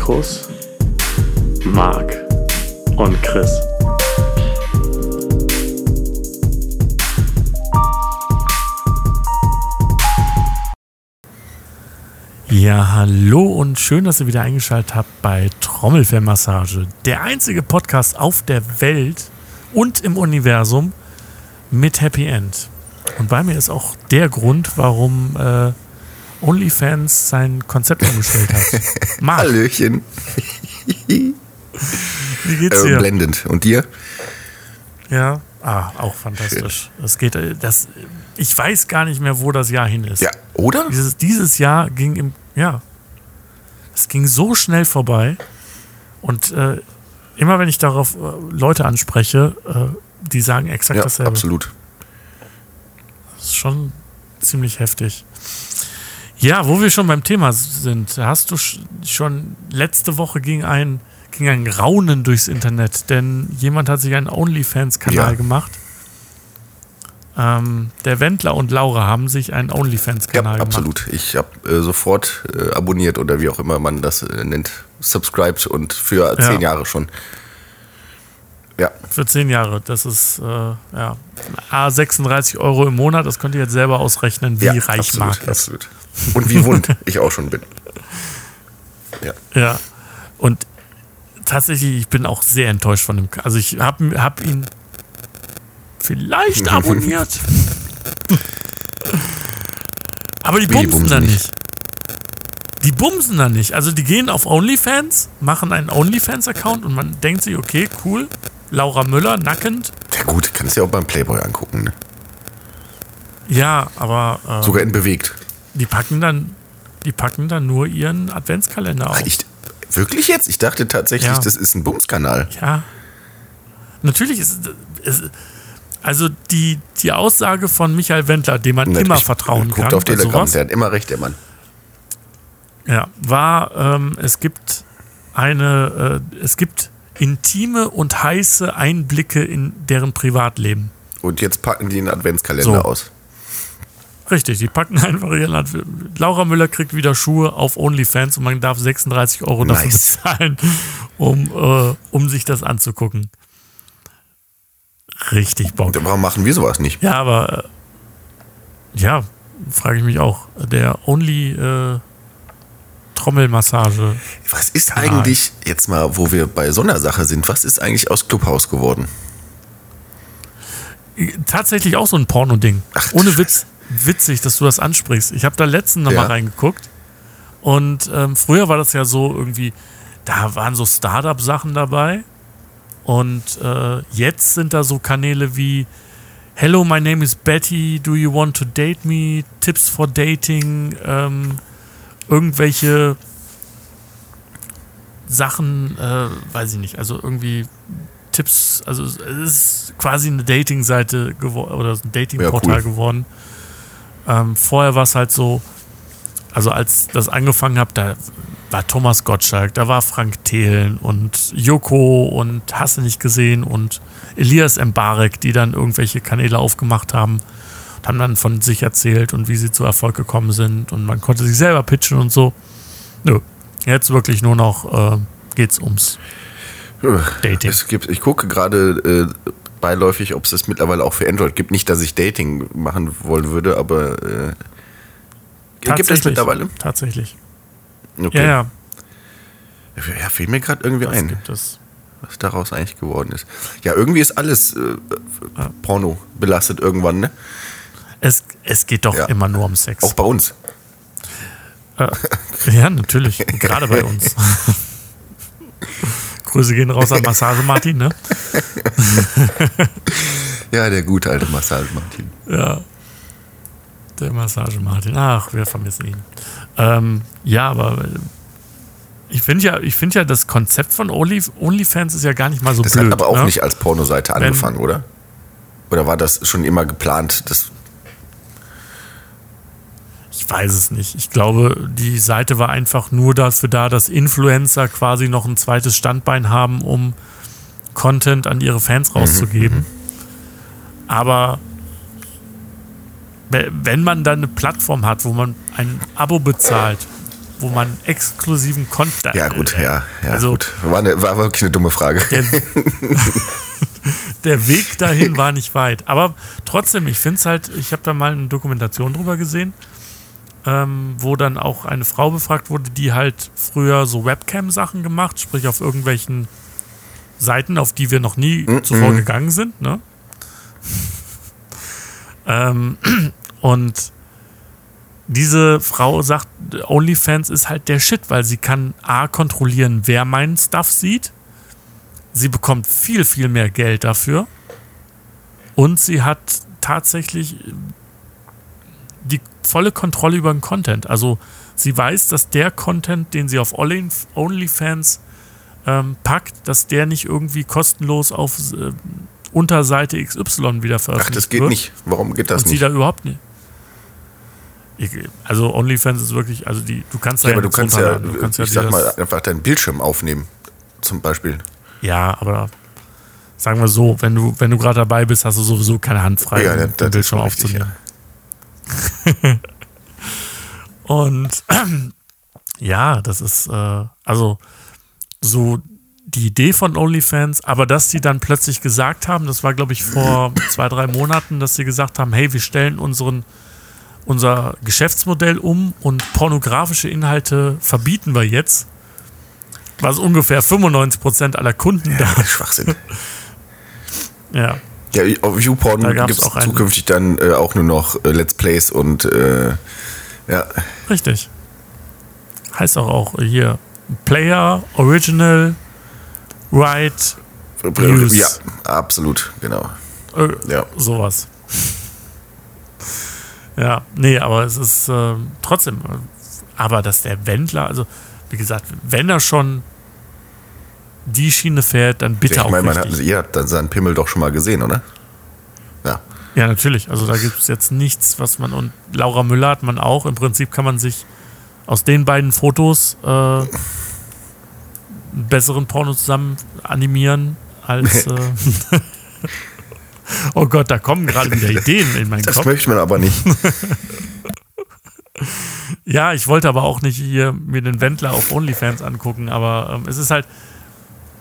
Mikros Marc und Chris. Ja, hallo und schön, dass ihr wieder eingeschaltet habt bei Trommelfellmassage. Der einzige Podcast auf der Welt und im Universum mit Happy End. Und bei mir ist auch der Grund, warum äh, OnlyFans sein Konzept umgestellt hat. Marc. Hallöchen. Wie geht's Äh, dir? blendend. Und dir? Ja, ah, auch fantastisch. Das geht, äh, das, ich weiß gar nicht mehr, wo das Jahr hin ist. Ja, oder? Dieses, dieses Jahr ging im, ja, es ging so schnell vorbei. Und äh, immer wenn ich darauf äh, Leute anspreche, äh, die sagen exakt Ja, dasselbe. absolut. Das ist schon ziemlich heftig. Ja, wo wir schon beim Thema sind, hast du sch- schon letzte Woche ging ein, ging ein Raunen durchs Internet, denn jemand hat sich einen OnlyFans-Kanal Ja. gemacht. Ähm, der Wendler und Laura haben sich einen Ja, OnlyFans-Kanal gemacht. absolut. Ich habe äh, sofort äh, abonniert oder wie auch immer man das äh, nennt, subscribed und für Ja. zehn Jahre schon. Ja, Für zehn Jahre. Das ist äh, ja, A 36 Euro im Monat. Das könnt ihr jetzt selber ausrechnen, wie ja reich absolut, ist. absolut. Und wie wund ich auch schon bin. Ja. Ja. Und tatsächlich, ich bin auch sehr enttäuscht von dem. Also ich habe hab ihn vielleicht abonniert. Aber die Wie, die bumsen bumsen da nicht? nicht. Die bumsen da nicht. Also die gehen auf OnlyFans, machen einen OnlyFans-Account und man denkt sich, okay, cool. Laura Müller, nackend. Ja gut, kannst du ja auch beim Playboy angucken. Ne? Ja, aber äh, Sogar in bewegt. die packen dann, die packen dann nur ihren Adventskalender auf. Ich, wirklich jetzt? Ich dachte tatsächlich, Ja. das ist ein Bumskanal. Ja. Natürlich ist es. Also die, die Aussage von Michael Wendler, dem man immer Ich- vertrauen guckt kann, auf Telegram, der hat immer recht, der Mann. ja, war, ähm, es gibt eine, äh, es gibt intime und heiße Einblicke in deren Privatleben. Und jetzt packen die einen Adventskalender So. aus. Richtig, die packen einfach ihren Adv Laura Müller kriegt wieder Schuhe auf OnlyFans und man darf 36 Euro dafür Nice. bezahlen, um, äh, um sich das anzugucken. Richtig Bock. Warum machen wir sowas nicht? Ja, aber äh, ja, frage ich mich auch. Der Only äh, Trommelmassage. Was ist eigentlich, jetzt mal, wo wir bei so einer Sache sind, was ist eigentlich aus Clubhouse geworden? Tatsächlich auch so ein Porno-Ding. Ohne Witz. Witzig, dass du das ansprichst. Ich habe da letztens noch Ja. reingeguckt. Und ähm, früher war das ja so irgendwie, da waren so Startup-Sachen dabei. Und äh, jetzt sind da so Kanäle wie Hello, my name is Betty. Do you want to date me? Tipps for dating. Ähm, irgendwelche Sachen, äh, weiß ich nicht. Also irgendwie Tipps. Also es ist quasi eine Dating-Seite geworden oder ein Dating-Portal Ja, cool. geworden. Ähm, vorher war es halt so, also als das angefangen habe, da war Thomas Gottschalk, da war Frank Thelen und Joko und hast du nicht gesehen und Elias Mbarek, die dann irgendwelche Kanäle aufgemacht haben und haben dann von sich erzählt und wie sie zu Erfolg gekommen sind und man konnte sich selber pitchen und so. Nö, jetzt wirklich nur noch äh, geht's ums Dating. Es gibt, ich gucke gerade äh, beiläufig, ob es das mittlerweile auch für Android gibt. Nicht, dass ich Dating machen wollen würde, aber äh, gibt es mittlerweile? Tatsächlich. Okay. Ja, ja, Ja, fehlt mir gerade irgendwie das ein, gibt es. was daraus eigentlich geworden ist. Ja, irgendwie ist alles äh, Porno belastet irgendwann, ne? Es, es geht doch Ja. immer nur um Sex. Auch bei uns. Äh, ja, natürlich. Gerade bei uns. Grüße gehen raus an Massage Martin, ne? Ja, der gute alte Massage Martin. Ja. Der Massage Martin. Ach, wir vermissen ihn. Ähm, ja, aber äh, ich finde ja, ich finde ja, das Konzept von Only, OnlyFans ist ja gar nicht mal so Das blöd. hat aber auch ne? nicht als Pornoseite Wenn- angefangen, oder? Oder war das schon immer geplant? Das, weiß es nicht. Ich glaube, die Seite war einfach nur dafür da, dass Influencer quasi noch ein zweites Standbein haben, um Content an ihre Fans rauszugeben. Mhm. Aber we- wenn man dann eine Plattform hat, wo man ein Abo bezahlt, wo man exklusiven Content. Ja, gut, ja, ja, also gut. War, eine, war wirklich eine dumme Frage. der, der Weg dahin war nicht weit. Aber trotzdem, ich finde es halt, ich habe da mal eine Dokumentation drüber gesehen, ähm, wo dann auch eine Frau befragt wurde, die halt früher so Webcam-Sachen gemacht, sprich auf irgendwelchen Seiten, auf die wir noch nie zuvor gegangen sind, ne? ähm, und diese Frau sagt, OnlyFans ist halt der Shit, weil sie kann A kontrollieren, wer meinen Stuff sieht. Sie bekommt viel, viel mehr Geld dafür. Und sie hat tatsächlich die volle Kontrolle über den Content. Also sie weiß, dass der Content, den sie auf Only- OnlyFans ähm, packt, dass der nicht irgendwie kostenlos auf äh, Unterseite XY wieder veröffentlicht Ach, das geht wird. nicht. Warum geht das und sie nicht? da überhaupt nicht. Ich, also OnlyFans ist wirklich, also die, du kannst Ja, da aber du kannst ja. Du kannst ja ich sag mal, einfach deinen Bildschirm aufnehmen. Zum Beispiel. Ja, aber sagen wir so, wenn du, wenn du gerade dabei bist, hast du sowieso keine Hand frei, Ja, das- den Bildschirm richtig, aufzunehmen. Und ja, das ist äh, also so die Idee von OnlyFans, aber dass sie dann plötzlich gesagt haben, das war glaube ich vor zwei, drei Monaten, dass sie gesagt haben, hey, wir stellen unseren unser Geschäftsmodell um und pornografische Inhalte verbieten wir jetzt, was ungefähr 95% aller Kunden da Ja, Schwachsinn. Ja, Ja, auf YouPorn gibt es zukünftig dann äh, auch nur noch äh, Let's Plays und äh, ja, richtig. Heißt auch, auch hier Player, Original, Right, News. ja, absolut, genau. äh, Ja. sowas. Ja, nee, aber es ist äh, trotzdem, äh, aber dass der Wendler, also wie gesagt, wenn er schon die Schiene fährt, dann bitte Ich auch meine, man hat, ihr habt dann seinen Pimmel doch schon mal gesehen, oder? Ja. Ja, natürlich. Also da gibt es jetzt nichts, was man und Laura Müller hat man auch. Im Prinzip kann man sich aus den beiden Fotos äh, einen besseren Porno zusammen animieren als. Äh, oh Gott, da kommen gerade wieder Ideen in meinen Das Kopf. möchte man aber nicht. Ja, ich wollte aber auch nicht hier mir den Wendler auf OnlyFans angucken, aber ähm, es ist halt.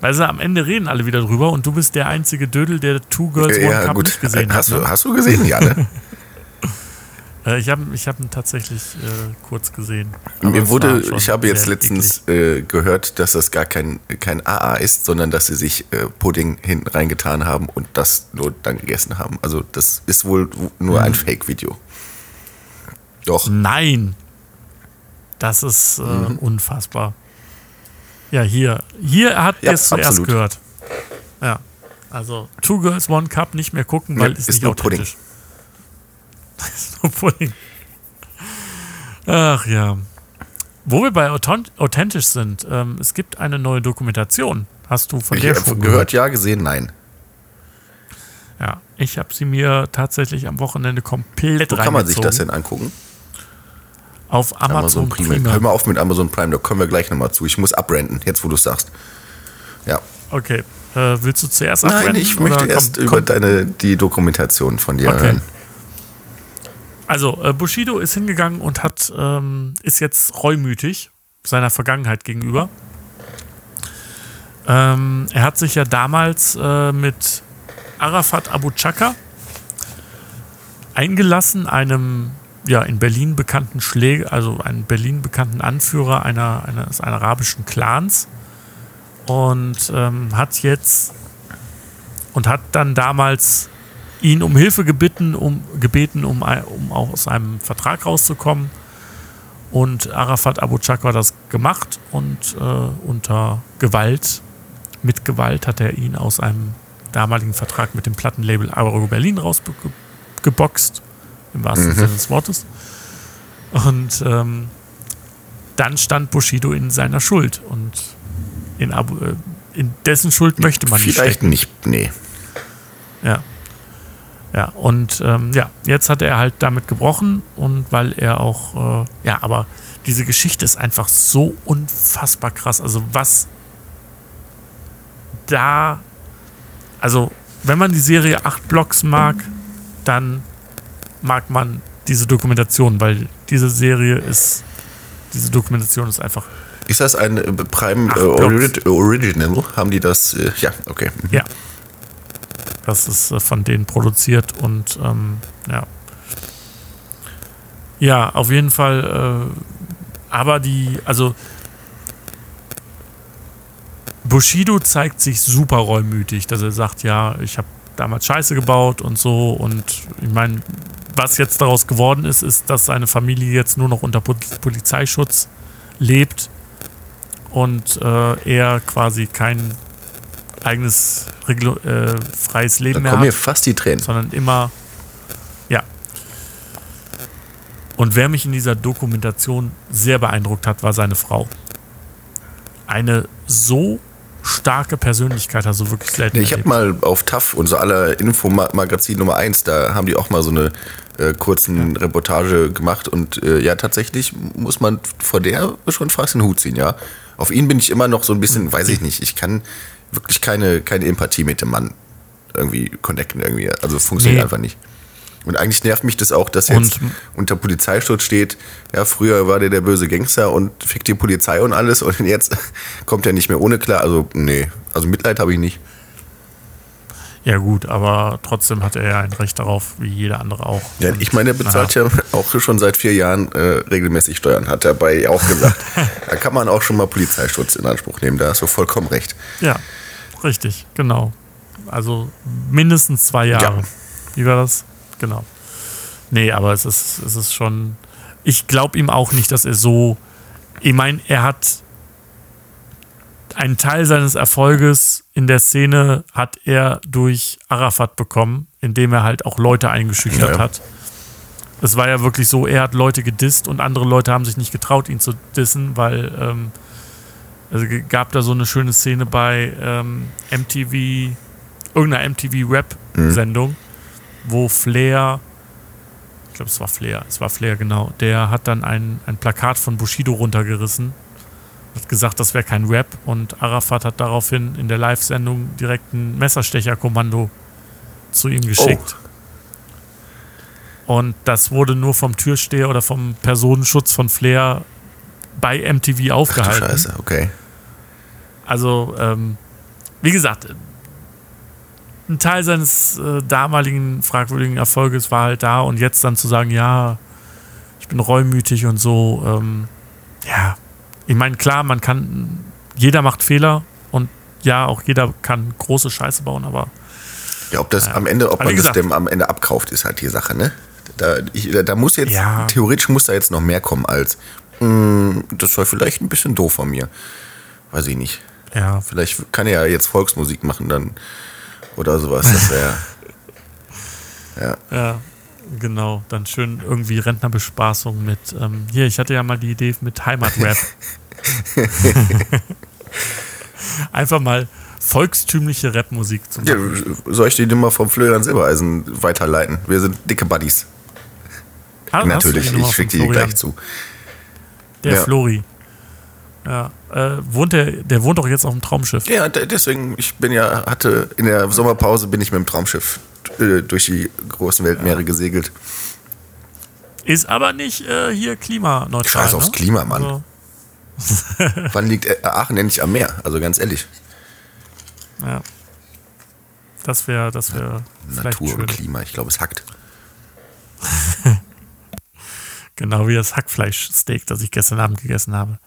Weißt du, am Ende reden alle wieder drüber und du bist der einzige Dödel, der Two Girls One ja, Cup gut. nicht gesehen hast, hat. du, ne? hast du gesehen? Ja, ne? Äh, ich habe ich hab ihn tatsächlich äh, kurz gesehen. Mir wurde, ich habe jetzt letztens äh, gehört, dass das gar kein, kein AA ist, sondern dass sie sich äh, Pudding hinten reingetan haben und das nur dann gegessen haben. Also das ist wohl nur Mhm. ein Fake-Video. Doch. Nein. Das ist äh, Mhm. unfassbar. Ja, hier. Hier hat Ja, ihr es zuerst gehört. Ja. Also Two Girls One Cup nicht mehr gucken, weil Nee, ist, ist nicht nur authentisch. ist nur Pudding. Ach ja. Wo wir bei authent- authentisch sind, ähm, es gibt eine neue Dokumentation. Hast du von Ich der schon gehört, ja, gesehen, nein. Ja, ich habe sie mir tatsächlich am Wochenende komplett Wo kann man sich reingezogen. das denn angucken? Auf Amazon, Amazon Prime. Prime. Hör mal auf mit Amazon Prime, da kommen wir gleich nochmal zu. Ich muss abrenten, jetzt wo du es sagst. Ja. Okay. Äh, willst du zuerst Nein, abwenden, ich oder möchte kommt- erst über kommt- deine, die Dokumentation von dir Okay. hören. Also, äh, Bushido ist hingegangen und hat, ähm, ist jetzt reumütig seiner Vergangenheit gegenüber. Ähm, er hat sich ja damals äh, mit Arafat Abu Chaka eingelassen, einem ja in Berlin bekannten Schläger, also einen Berlin bekannten Anführer einer, eines arabischen Clans und ähm, hat jetzt und hat dann damals ihn um Hilfe gebeten, um, gebeten, um, um aus einem Vertrag rauszukommen. Und Arafat Abu Chakra hat das gemacht und äh, unter Gewalt, mit Gewalt hat er ihn aus einem damaligen Vertrag mit dem Plattenlabel Agro Berlin rausgeboxt, im wahrsten Sinne des Wortes. Und ähm, dann stand Bushido in seiner Schuld und in, Abu, äh, in dessen Schuld möchte man nicht Vielleicht stecken. nicht, nee. Ja. Ja, und ähm, ja, jetzt hat er halt damit gebrochen und weil er auch, äh, ja, aber diese Geschichte ist einfach so unfassbar krass. Also was da also, wenn man die Serie 8 Blocks mag, dann mag man diese Dokumentation, weil diese Serie ist, diese Dokumentation ist einfach. Ist das ein äh, Prime äh, Orig Original? Haben die das? Äh, ja, okay. Mhm. Ja. Das ist äh, von denen produziert und ähm, ja. Ja, auf jeden Fall. Äh, aber die, also Bushido zeigt sich super reumütig, dass er sagt, ja, ich habe damals Scheiße gebaut und so. Und ich meine, was jetzt daraus geworden ist, ist, dass seine Familie jetzt nur noch unter Polizeischutz lebt und äh, er quasi kein eigenes äh, freies Leben da mehr hat. mir fast die Tränen. Sondern immer, ja. Und wer mich in dieser Dokumentation sehr beeindruckt hat, war seine Frau. Eine so starke Persönlichkeit du wirklich selten. Ich habe mal auf TAF, unser aller Infomagazin Nummer 1, da haben die auch mal so eine äh, kurzen ja. Reportage gemacht und äh, ja, tatsächlich muss man vor der schon fast den Hut ziehen, ja. Auf ihn bin ich immer noch so ein bisschen, weiß ich nicht, ich kann wirklich keine, keine Empathie mit dem Mann irgendwie connecten, irgendwie. Also funktioniert nee. einfach nicht. Und eigentlich nervt mich das auch, dass und jetzt unter Polizeischutz steht, ja, früher war der der böse Gangster und fickt die Polizei und alles und jetzt kommt er nicht mehr ohne klar. Also, nee, also Mitleid habe ich nicht. Ja gut, aber trotzdem hat er ja ein Recht darauf, wie jeder andere auch. Ja, ich meine, er bezahlt ja auch schon seit vier Jahren äh, regelmäßig Steuern, hat er bei auch gesagt. da kann man auch schon mal Polizeischutz in Anspruch nehmen, da hast du vollkommen recht. Ja, richtig, genau. Also mindestens zwei Jahre. Ja. Wie war das? genau. Nee, aber es ist, es ist schon. Ich glaube ihm auch nicht, dass er so. Ich meine, er hat einen Teil seines Erfolges in der Szene hat er durch Arafat bekommen, indem er halt auch Leute eingeschüchtert ja. hat. Es war ja wirklich so, er hat Leute gedisst und andere Leute haben sich nicht getraut, ihn zu dissen, weil ähm, also gab da so eine schöne Szene bei ähm, MTV, irgendeiner MTV-Rap-Sendung. Mhm wo Flair, ich glaube, es war Flair, es war Flair, genau, der hat dann ein, ein Plakat von Bushido runtergerissen, hat gesagt, das wäre kein Rap und Arafat hat daraufhin in der Live-Sendung direkt ein Messerstecherkommando zu ihm geschickt. Oh. Und das wurde nur vom Türsteher oder vom Personenschutz von Flair bei MTV aufgehalten. Ach Scheiße, okay. Also, ähm, wie gesagt, ein Teil seines äh, damaligen fragwürdigen Erfolges war halt da und jetzt dann zu sagen, ja, ich bin reumütig und so, ähm, ja, ich meine, klar, man kann, jeder macht Fehler und ja, auch jeder kann große Scheiße bauen, aber. Ja, ob das ja. am Ende, ob man gesagt, das dem am Ende abkauft, ist halt die Sache, ne? Da, ich, da muss jetzt, ja. theoretisch muss da jetzt noch mehr kommen als, mh, hm, das war vielleicht ein bisschen doof von mir. Weiß ich nicht. Ja. Vielleicht kann er ja jetzt Volksmusik machen, dann oder sowas. Das wäre. ja. Ja, genau. Dann schön irgendwie Rentnerbespaßung mit. Ähm, hier, ich hatte ja mal die Idee mit Heimatrap. Einfach mal volkstümliche Rapmusik zu machen. Ja, soll ich die Nummer vom Florian Silbereisen weiterleiten? Wir sind dicke Buddies. Ah, Natürlich, ich schicke die gleich zu. Der ja. Flori. Ja. Äh, wohnt der, der wohnt doch jetzt auf dem Traumschiff. Ja, deswegen, ich bin ja, hatte in der Sommerpause bin ich mit dem Traumschiff äh, durch die großen Weltmeere ja. gesegelt. Ist aber nicht äh, hier klimaneutral. Scheiß aufs ne? Klima, Mann. Also. Wann liegt äh, Aachen endlich am Meer? Also ganz ehrlich. Ja. Das wäre, das wäre. Natur und Klima, ich glaube, es hackt. genau wie das Hackfleischsteak, das ich gestern Abend gegessen habe.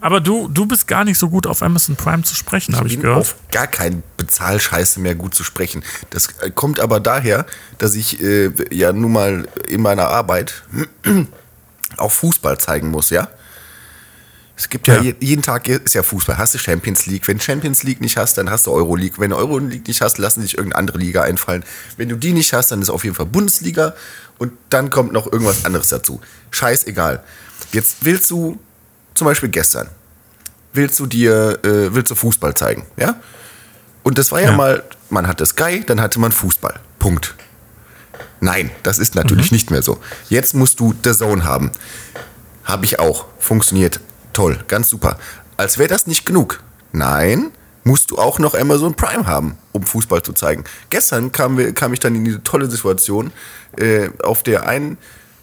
Aber du, du bist gar nicht so gut auf Amazon Prime zu sprechen, habe ich gehört. Auf gar kein Bezahlscheiße mehr gut zu sprechen. Das äh, kommt aber daher, dass ich äh, ja nun mal in meiner Arbeit auch Fußball zeigen muss, ja? Es gibt ja, ja, jeden Tag ist ja Fußball. Hast du Champions League. Wenn Champions League nicht hast, dann hast du Euro League. Wenn du Euro League nicht hast, lassen sich irgendeine andere Liga einfallen. Wenn du die nicht hast, dann ist auf jeden Fall Bundesliga und dann kommt noch irgendwas anderes dazu. Scheißegal. Jetzt willst du zum Beispiel gestern, willst du dir, äh, willst du Fußball zeigen, ja? Und das war ja, ja, mal, man hatte Sky, dann hatte man Fußball. Punkt. Nein, das ist natürlich mhm. nicht mehr so. Jetzt musst du The Zone haben. Habe ich auch. Funktioniert toll, ganz super. Als wäre das nicht genug. Nein, musst du auch noch Amazon Prime haben, um Fußball zu zeigen. Gestern kam, kam ich dann in diese tolle Situation, äh, auf der einen,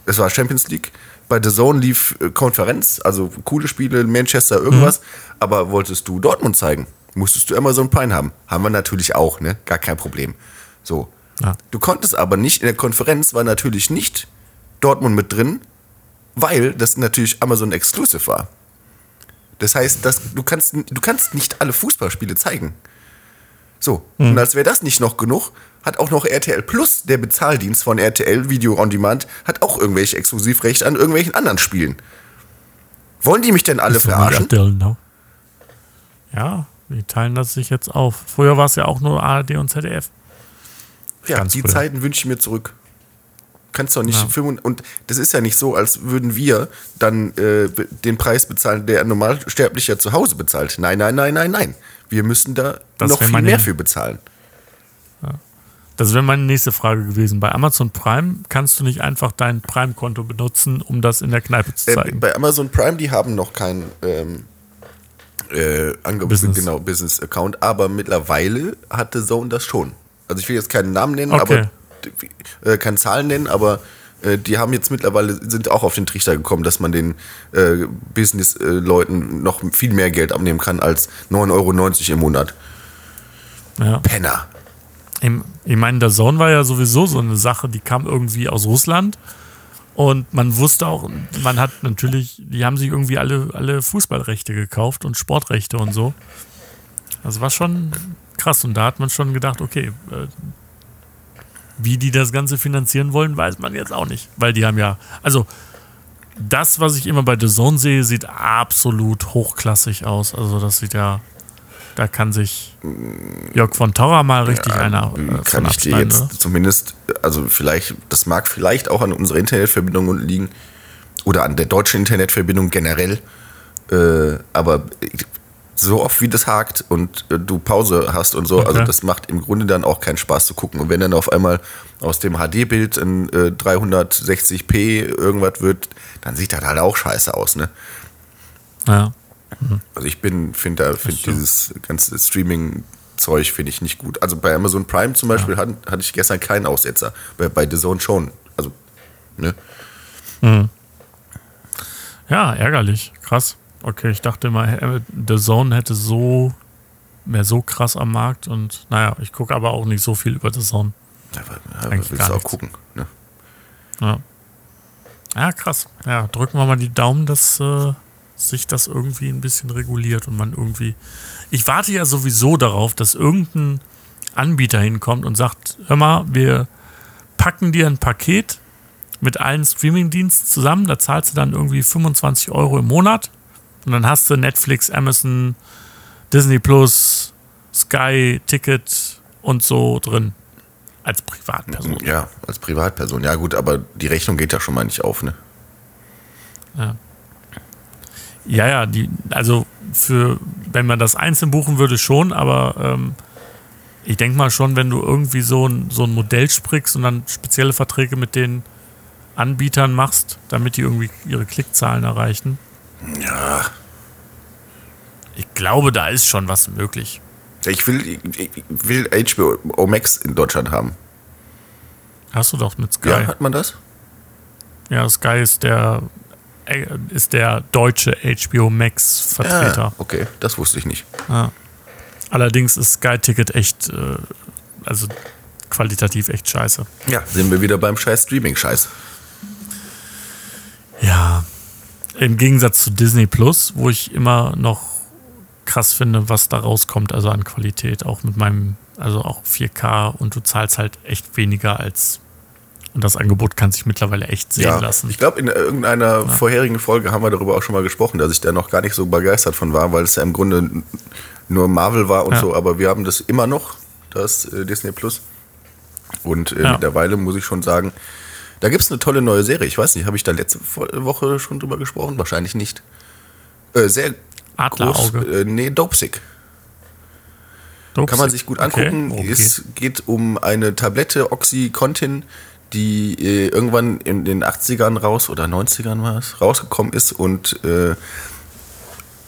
es war Champions League, bei The Zone lief äh, Konferenz, also coole Spiele, Manchester, irgendwas, mhm. aber wolltest du Dortmund zeigen, musstest du Amazon Prime haben. Haben wir natürlich auch, ne? Gar kein Problem. So. Ja. Du konntest aber nicht, in der Konferenz war natürlich nicht Dortmund mit drin, weil das natürlich Amazon Exclusive war. Das heißt, dass du, kannst, du kannst nicht alle Fußballspiele zeigen. So, mhm. und als wäre das nicht noch genug, hat auch noch RTL Plus, der Bezahldienst von RTL Video on Demand, hat auch irgendwelche Exklusivrechte an irgendwelchen anderen Spielen. Wollen die mich denn alle verarschen? RTL, no. Ja, die teilen das sich jetzt auf. Früher war es ja auch nur ARD und ZDF. Ja, Ganz die früher. Zeiten wünsche ich mir zurück. Kannst doch nicht ja. filmen. Und das ist ja nicht so, als würden wir dann äh, den Preis bezahlen, der ein Normalsterblicher zu Hause bezahlt. Nein, nein, nein, nein, nein. Wir müssen da das noch viel mehr für bezahlen. Das wäre meine nächste Frage gewesen. Bei Amazon Prime kannst du nicht einfach dein Prime-Konto benutzen, um das in der Kneipe zu äh, zeigen? Äh, bei Amazon Prime, die haben noch kein ähm, äh, Business. Genau, Business-Account, aber mittlerweile hatte Zone das schon. Also ich will jetzt keinen Namen nennen, okay. aber äh, keine Zahlen nennen, aber äh, die haben jetzt mittlerweile, sind auch auf den Trichter gekommen, dass man den äh, Business-Leuten noch viel mehr Geld abnehmen kann als 9,90 Euro im Monat. Ja. Penner. Ich meine, der Zone war ja sowieso so eine Sache, die kam irgendwie aus Russland. Und man wusste auch, man hat natürlich, die haben sich irgendwie alle, alle Fußballrechte gekauft und Sportrechte und so. Das war schon krass. Und da hat man schon gedacht, okay, äh, wie die das Ganze finanzieren wollen, weiß man jetzt auch nicht. Weil die haben ja, also das, was ich immer bei The Zone sehe, sieht absolut hochklassig aus. Also das sieht ja, da kann sich Jörg von Torra mal richtig ja, einer äh, kann ich dir jetzt oder? zumindest, also vielleicht, das mag vielleicht auch an unserer Internetverbindung liegen oder an der deutschen Internetverbindung generell, äh, aber so oft wie das hakt und äh, du Pause hast und so, also okay. also das macht im Grunde dann auch keinen Spaß zu gucken. Und wenn dann auf einmal aus dem HD-Bild in äh, 360p irgendwas wird, dann sieht das halt auch scheiße aus, ne? Ja. Mhm. Also ich bin, finde find dieses ganze Streaming-Zeug finde ich nicht gut. Also bei Amazon Prime zum Beispiel ja. hatte, hatte ich gestern keinen Aussetzer. Bei, bei The Zone schon. Also, ne? Mhm. Ja, ärgerlich. Krass. Okay, ich dachte immer, The Zone hätte so, mehr so krass am Markt und naja, ich gucke aber auch nicht so viel über The Zone. Ja, ja, willst du auch nichts. gucken, ne? Ja. Ja, krass. Ja, drücken wir mal die Daumen, dass äh, sich das irgendwie ein bisschen reguliert und man irgendwie. Ich warte ja sowieso darauf, dass irgendein Anbieter hinkommt und sagt: Hör mal, wir packen dir ein Paket mit allen Streamingdiensten zusammen, da zahlst du dann irgendwie 25 Euro im Monat und dann hast du Netflix, Amazon, Disney Plus, Sky, Ticket und so drin. Als Privatperson. Ja, als Privatperson. Ja, gut, aber die Rechnung geht ja schon mal nicht auf, ne? Ja. Ja, ja, die, also für, wenn man das einzeln buchen würde, schon, aber ähm, ich denke mal schon, wenn du irgendwie so ein, so ein Modell sprichst und dann spezielle Verträge mit den Anbietern machst, damit die irgendwie ihre Klickzahlen erreichen, ja. Ich glaube, da ist schon was möglich. Ich will, ich will HBO Max in Deutschland haben. Hast du doch mit Sky. Ja, hat man das? Ja, Sky ist der ist der deutsche HBO Max Vertreter. Ja, okay, das wusste ich nicht. Ja. Allerdings ist Sky Ticket echt, äh, also qualitativ echt scheiße. Ja, sind wir wieder beim scheiß Streaming-Scheiß. Ja, im Gegensatz zu Disney Plus, wo ich immer noch krass finde, was da rauskommt, also an Qualität, auch mit meinem, also auch 4K und du zahlst halt echt weniger als und das Angebot kann sich mittlerweile echt sehen ja, lassen. Ich glaube, in irgendeiner ja. vorherigen Folge haben wir darüber auch schon mal gesprochen, dass ich da noch gar nicht so begeistert von war, weil es ja im Grunde nur Marvel war und ja. so, aber wir haben das immer noch, das äh, Disney Plus. Und äh, mittlerweile muss ich schon sagen, da gibt es eine tolle neue Serie. Ich weiß nicht, habe ich da letzte Woche schon drüber gesprochen? Wahrscheinlich nicht. Äh, sehr Adlerauge. groß. Äh, nee, Dopesick. Dopesick. Kann man sich gut angucken. Okay. Okay. Es geht um eine Tablette Oxycontin, die äh, irgendwann in den 80ern raus oder 90ern war es, rausgekommen ist und äh,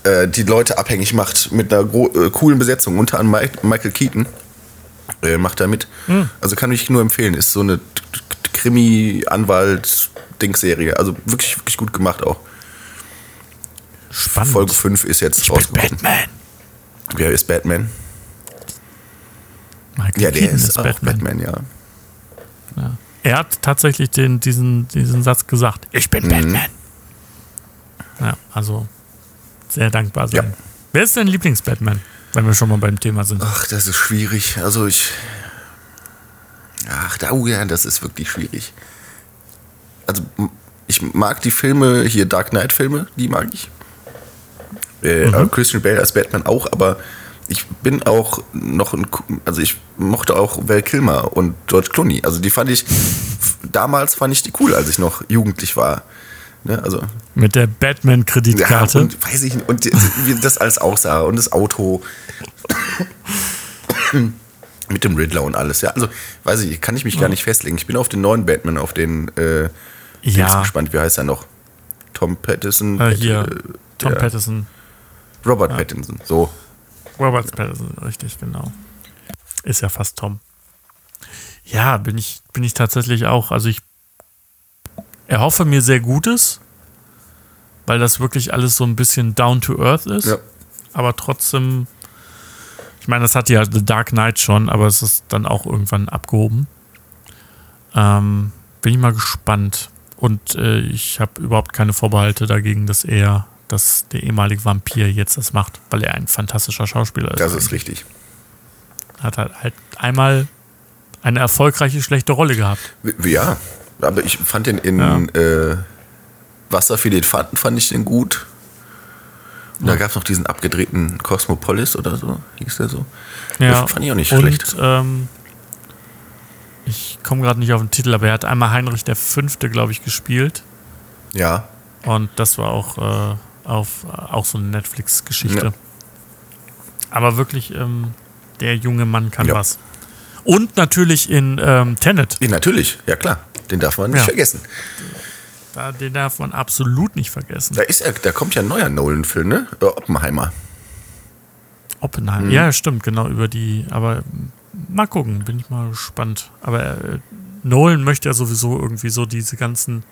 äh, die Leute abhängig macht mit einer äh, coolen Besetzung, unter anderem Michael Keaton. Äh, macht da mit. Hm. Also kann ich nur empfehlen. Ist so eine Krimi-Anwalt-Dingserie. Also wirklich, wirklich gut gemacht auch. Spannend. Folge 5 ist jetzt ich rausgekommen. Bin Batman. Wer ist Batman? Michael ja, der Keaton ist, ist Batman. Batman, ja. ja. Er hat tatsächlich den, diesen, diesen Satz gesagt. Ich bin mhm. Batman. Ja, also sehr dankbar sein. Ja. Wer ist dein Lieblings-Batman, wenn wir schon mal beim Thema sind? Ach, das ist schwierig. Also ich. Ach, oh ja, das ist wirklich schwierig. Also ich mag die Filme, hier Dark Knight-Filme, die mag ich. Äh, mhm. Christian Bale als Batman auch, aber ich bin auch noch ein, also ich mochte auch Val Kilmer und George Clooney. Also die fand ich, damals fand ich die cool, als ich noch jugendlich war. Ne, also Mit der Batman-Kreditkarte. Ja, und weiß ich nicht, und wie das alles aussah und das Auto. Mit dem Riddler und alles, ja. Also, weiß ich, kann ich mich gar nicht festlegen. Ich bin auf den neuen Batman, auf den äh, ja. gespannt. Wie heißt er noch? Tom Patterson. Äh, hier, äh, Tom Patterson. Robert ja. Pattinson, so. Robert Pattinson, richtig, genau. Ist ja fast Tom. Ja, bin ich, bin ich tatsächlich auch. Also ich erhoffe mir sehr Gutes, weil das wirklich alles so ein bisschen down to earth ist. Ja. Aber trotzdem, ich meine, das hat ja The Dark Knight schon, aber es ist dann auch irgendwann abgehoben. Ähm, bin ich mal gespannt. Und äh, ich habe überhaupt keine Vorbehalte dagegen, dass er, dass der ehemalige Vampir jetzt das macht, weil er ein fantastischer Schauspieler ist. Das ist richtig. Hat halt, halt einmal eine erfolgreiche schlechte Rolle gehabt. Ja, aber ich fand den in ja. äh, Wasser für den Fanden fand ich den gut. Und ja. da gab es noch diesen abgedrehten Cosmopolis oder so, hieß der so. Ja, das fand ich auch nicht und, schlecht. Ähm, ich komme gerade nicht auf den Titel, aber er hat einmal Heinrich der Fünfte, glaube ich, gespielt. Ja. Und das war auch äh, auf auch so eine Netflix-Geschichte. Ja. Aber wirklich, ähm, der junge Mann kann ja. was. Und natürlich in ähm, Tenet. Ja, natürlich, ja klar. Den darf man nicht vergessen. Da, den darf man absolut nicht vergessen. Da, ist er, da kommt ja ein neuer Nolan-Film, ne? Äh, Oppenheimer. Oppenheimer, mhm. ja, stimmt, genau, über die, aber mal gucken, bin ich mal gespannt. Aber äh, Nolan möchte ja sowieso irgendwie so diese ganzen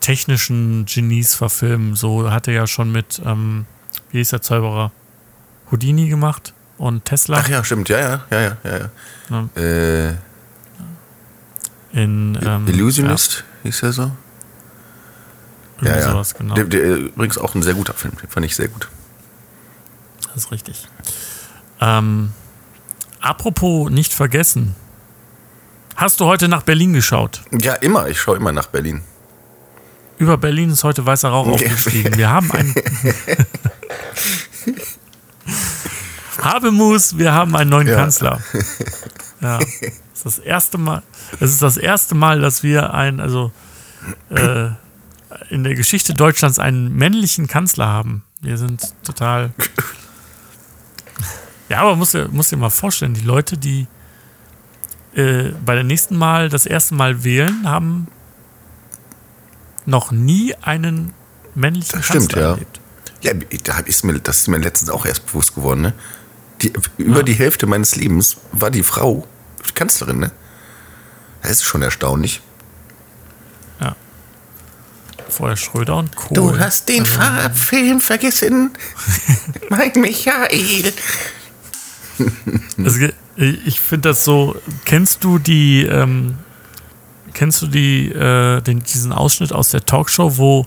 technischen Genies verfilmen. So hat er ja schon mit, ähm, wie hieß der Zauberer? Houdini gemacht und Tesla. Ach ja, stimmt, ja, ja, ja, ja, ja. ja. Äh, in ähm, Illusionist ja. hieß er so. Irgendwie ja, ja. Sowas, genau. Der, der, übrigens auch ein sehr guter Film, den fand ich sehr gut. Das ist richtig. Ähm, apropos nicht vergessen. Hast du heute nach Berlin geschaut? Ja, immer. Ich schaue immer nach Berlin. Über Berlin ist heute weißer Rauch aufgestiegen. Wir haben einen. Habemus, wir haben einen neuen ja. Kanzler. Ja. Das ist das erste Mal, es ist das erste Mal, dass wir einen, also äh, in der Geschichte Deutschlands einen männlichen Kanzler haben. Wir sind total. Ja, aber muss dir, muss dir mal vorstellen, die Leute, die äh, bei der nächsten Mal das erste Mal wählen, haben noch nie einen männlichen das Kanzler ja. erlebt. Ja, da ist mir, das ist mir letztens auch erst bewusst geworden. Ne? Die, über ja. die Hälfte meines Lebens war die Frau Kanzlerin, ne? Das ist schon erstaunlich. Ja. Vorher Schröder und Kohl. Du hast den also, Farbfilm vergessen. mein Michael. also, ich finde das so. Kennst du die, ähm, kennst du die, äh, den, diesen Ausschnitt aus der Talkshow, wo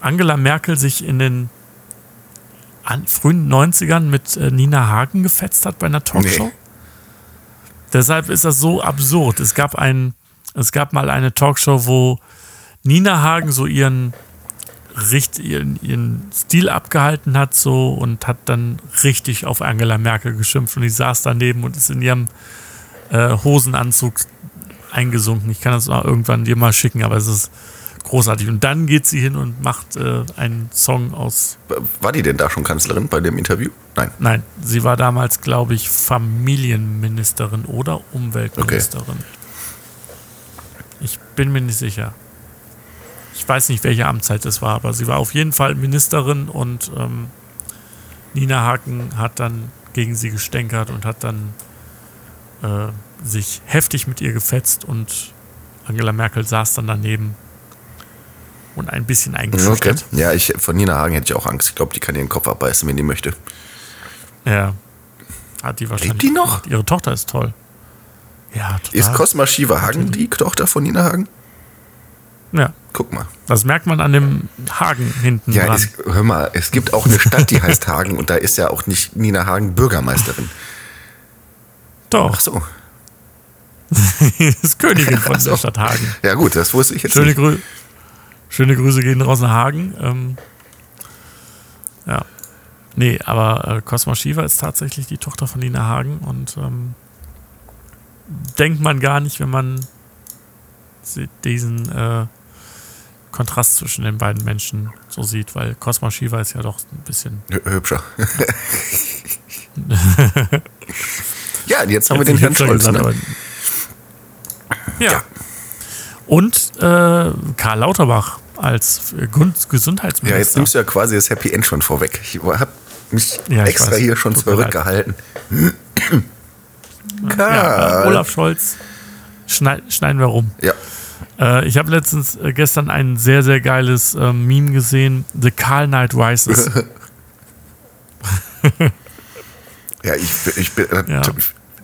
Angela Merkel sich in den an, frühen 90ern mit äh, Nina Hagen gefetzt hat bei einer Talkshow? Nee. Deshalb ist das so absurd. Es gab ein, es gab mal eine Talkshow, wo Nina Hagen so ihren, ihren, ihren Stil abgehalten hat so und hat dann richtig auf Angela Merkel geschimpft und die saß daneben und ist in ihrem äh, Hosenanzug eingesunken. Ich kann das auch irgendwann dir mal schicken, aber es ist großartig. Und dann geht sie hin und macht äh, einen Song aus. War die denn da schon Kanzlerin bei dem Interview? Nein. Nein, sie war damals, glaube ich, Familienministerin oder Umweltministerin. Okay. Ich bin mir nicht sicher. Ich weiß nicht, welche Amtszeit es war, aber sie war auf jeden Fall Ministerin und ähm, Nina Haken hat dann gegen sie gestänkert und hat dann äh, sich heftig mit ihr gefetzt und Angela Merkel saß dann daneben und ein bisschen eingeschüchtert. Okay. Ja, ich, von Nina Hagen hätte ich auch Angst. Ich glaube, die kann ihren Kopf abbeißen, wenn die möchte. Ja. Hat die wahrscheinlich. Lebt die noch? gemacht. Ihre Tochter ist toll. Ja, total. Ist Cosma Shiva Hagen die Tochter von Nina Hagen? Ja. Guck mal. Das merkt man an dem Hagen hinten Ja, dran. es, hör mal, es gibt auch eine Stadt, die heißt Hagen und da ist ja auch nicht Nina Hagen Bürgermeisterin. Doch, Ach so. ist Königin von Ach so. der Stadt Hagen. Ja gut, das wusste ich jetzt Schöne, nicht. Grü Schöne Grüße gehen raus nach Hagen. Ähm, ja. Nee, aber äh, Cosma Shiva ist tatsächlich die Tochter von Nina Hagen und ähm, denkt man gar nicht, wenn man sie- diesen äh, Kontrast zwischen den beiden Menschen so sieht, weil Cosma Shiva ist ja doch ein bisschen. Hü- Hübscher. ja, jetzt haben wir den Jetzt Herrn Scholz. gesagt, Ne? Aber- Ja. Und äh, Karl Lauterbach als Gesundheitsminister. Ja, jetzt nimmst du ja quasi das Happy End schon vorweg. Ich habe mich Ja, ich extra weiß. hier schon Tut zurückgehalten. Ja, Karl. äh, Olaf Scholz schneid, schneiden wir rum. Ja, Äh, ich habe letztens äh, gestern ein sehr, sehr geiles äh, Meme gesehen. The Carl Knight Rises. ja, ich, bin- ich bin, Ja.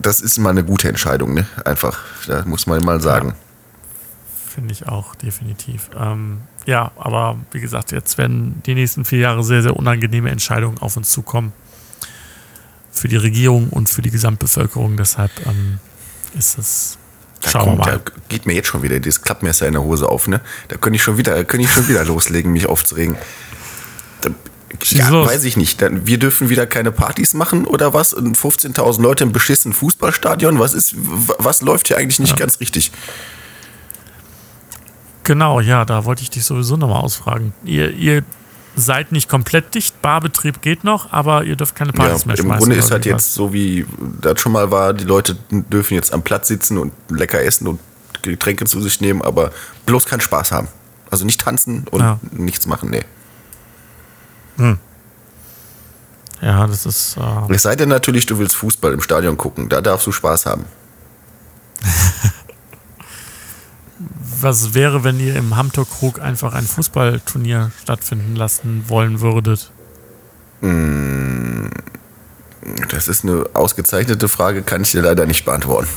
Das ist mal eine gute Entscheidung, ne? Einfach, da muss man mal sagen. Finde ich auch, definitiv. Ähm, ja, aber wie gesagt, jetzt werden die nächsten vier Jahre sehr, sehr unangenehme Entscheidungen auf uns zukommen. Für die Regierung und für die Gesamtbevölkerung. Deshalb ähm, ist es. Da Schauen kommt, mal. da geht mir jetzt schon wieder das Klappmesser in der Hose auf, ne? Da könnte ich schon wieder, könnte ich schon wieder loslegen, mich aufzuregen. Da, ja, weiß ich nicht. Wir dürfen wieder keine Partys machen oder was? Und 15.000 Leute im beschissenen Fußballstadion. Was ist, was läuft hier eigentlich nicht ganz richtig? Genau, ja, da wollte ich dich sowieso nochmal ausfragen. Ihr, ihr seid nicht komplett dicht, Barbetrieb geht noch, aber ihr dürft keine Ja, Partys mehr Im schmeißen. Grunde ist halt jetzt so wie das schon mal war, die Leute dürfen jetzt am Platz sitzen und lecker essen und Getränke zu sich nehmen, aber bloß keinen Spaß haben. Also nicht tanzen und Ja. nichts machen, nee. Was? Ja, das ist. Äh, Es sei denn natürlich, du willst Fußball im Stadion gucken, da darfst du Spaß haben. was wäre, wenn ihr im Hamtok-Krug einfach ein Fußballturnier stattfinden lassen wollen würdet? Das ist eine ausgezeichnete Frage, kann ich dir leider nicht beantworten.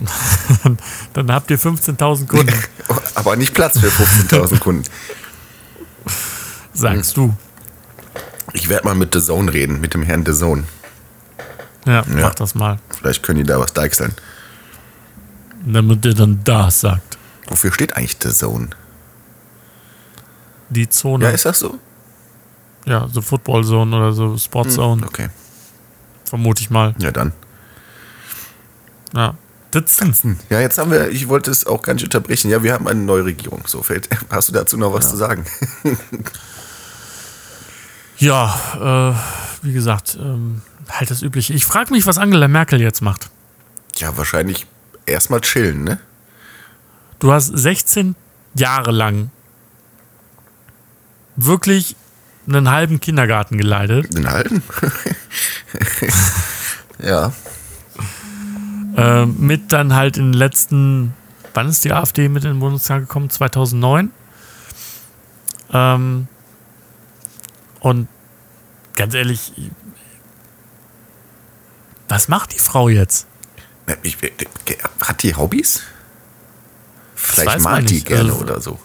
Dann habt ihr 15.000 Kunden, Aber nicht Platz für 15.000 Kunden. Sagst du. Ich werde mal mit The Zone reden, mit dem Herrn The Zone. Ja, Ja. mach das mal. Vielleicht können die da was deichseln. Damit ihr dann das sagt. Wofür steht eigentlich The Zone? Die Zone. Ja, ist das so? Ja, so Football Zone oder so Sport Zone, Okay, vermute ich mal. ja dann. Ja. Ditzen. Ja, jetzt haben wir, ich wollte es auch gar nicht unterbrechen. Ja, wir haben eine neue Regierung. So, fällt, hast du dazu noch was zu sagen? Ja, äh, wie gesagt, ähm, halt das Übliche. Ich frage mich, was Angela Merkel jetzt macht. Ja, wahrscheinlich erstmal chillen, ne? Du hast 16 Jahre lang wirklich einen halben Kindergarten geleitet. Den halten? ja. Äh, mit dann halt in den letzten, wann ist die AfD mit in den Bundestag gekommen? 2009. Ähm, und ganz ehrlich, was macht die Frau jetzt? Na, Ich, hat die Hobbys? Vielleicht weiß malt die gerne Also- oder so.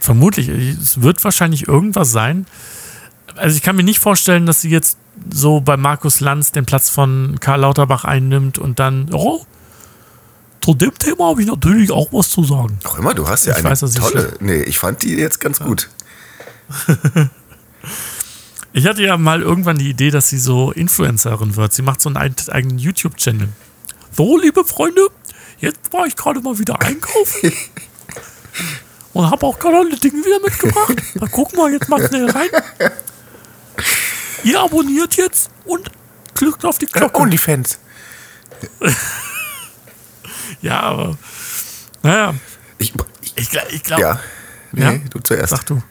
Vermutlich, es wird wahrscheinlich irgendwas sein. Also ich kann mir nicht vorstellen, dass sie jetzt so bei Markus Lanz den Platz von Karl Lauterbach einnimmt und dann, oh, zu dem Thema habe ich natürlich auch was zu sagen. Auch immer, du hast ja Ich eine weiß, tolle. Nee, ich fand die jetzt ganz gut. Ich hatte ja mal irgendwann die Idee, dass sie so Influencerin wird. Sie macht so einen eigenen YouTube-Channel. So, liebe Freunde, jetzt war ich gerade mal wieder einkaufen. Und habe auch gerade alle Dinge wieder mitgebracht. Da gucken wir jetzt mal schnell rein. Ihr abonniert jetzt und klickt auf die Glocke. Onlyfans. Ja, aber. Naja, Ich, ich, ich glaube. ja. Nee, Ja? du zuerst. Sag du.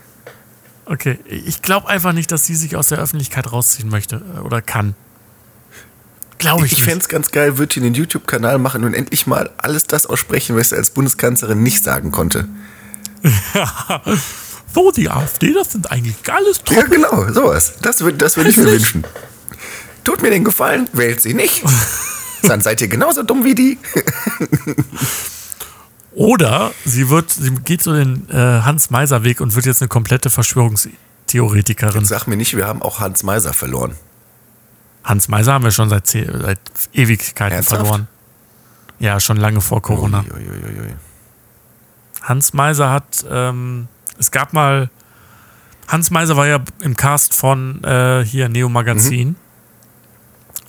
Okay, ich glaube einfach nicht, dass sie sich aus der Öffentlichkeit rausziehen möchte äh, oder kann. Glaube ich, Ich fände es ganz geil, würde einen YouTube-Kanal machen und endlich mal alles das aussprechen, was sie als Bundeskanzlerin nicht sagen konnte. so, die AfD, das sind eigentlich alles Ja, genau, sowas. Das würde das würd ich mir wünschen. Tut mir den Gefallen, wählt sie nicht. Dann seid ihr genauso dumm wie die. Oder sie wird, sie geht so den äh, Hans-Meiser-Weg und wird jetzt eine komplette Verschwörungstheoretikerin. Sag mir nicht, wir haben auch Hans Meiser verloren. Hans Meiser haben wir schon seit, seit Ewigkeiten Ernsthaft? verloren. Ja, schon lange vor Corona. Uiuiuiui. Hans Meiser hat, ähm, es gab mal, Hans Meiser war ja im Cast von äh, hier Neo Magazin.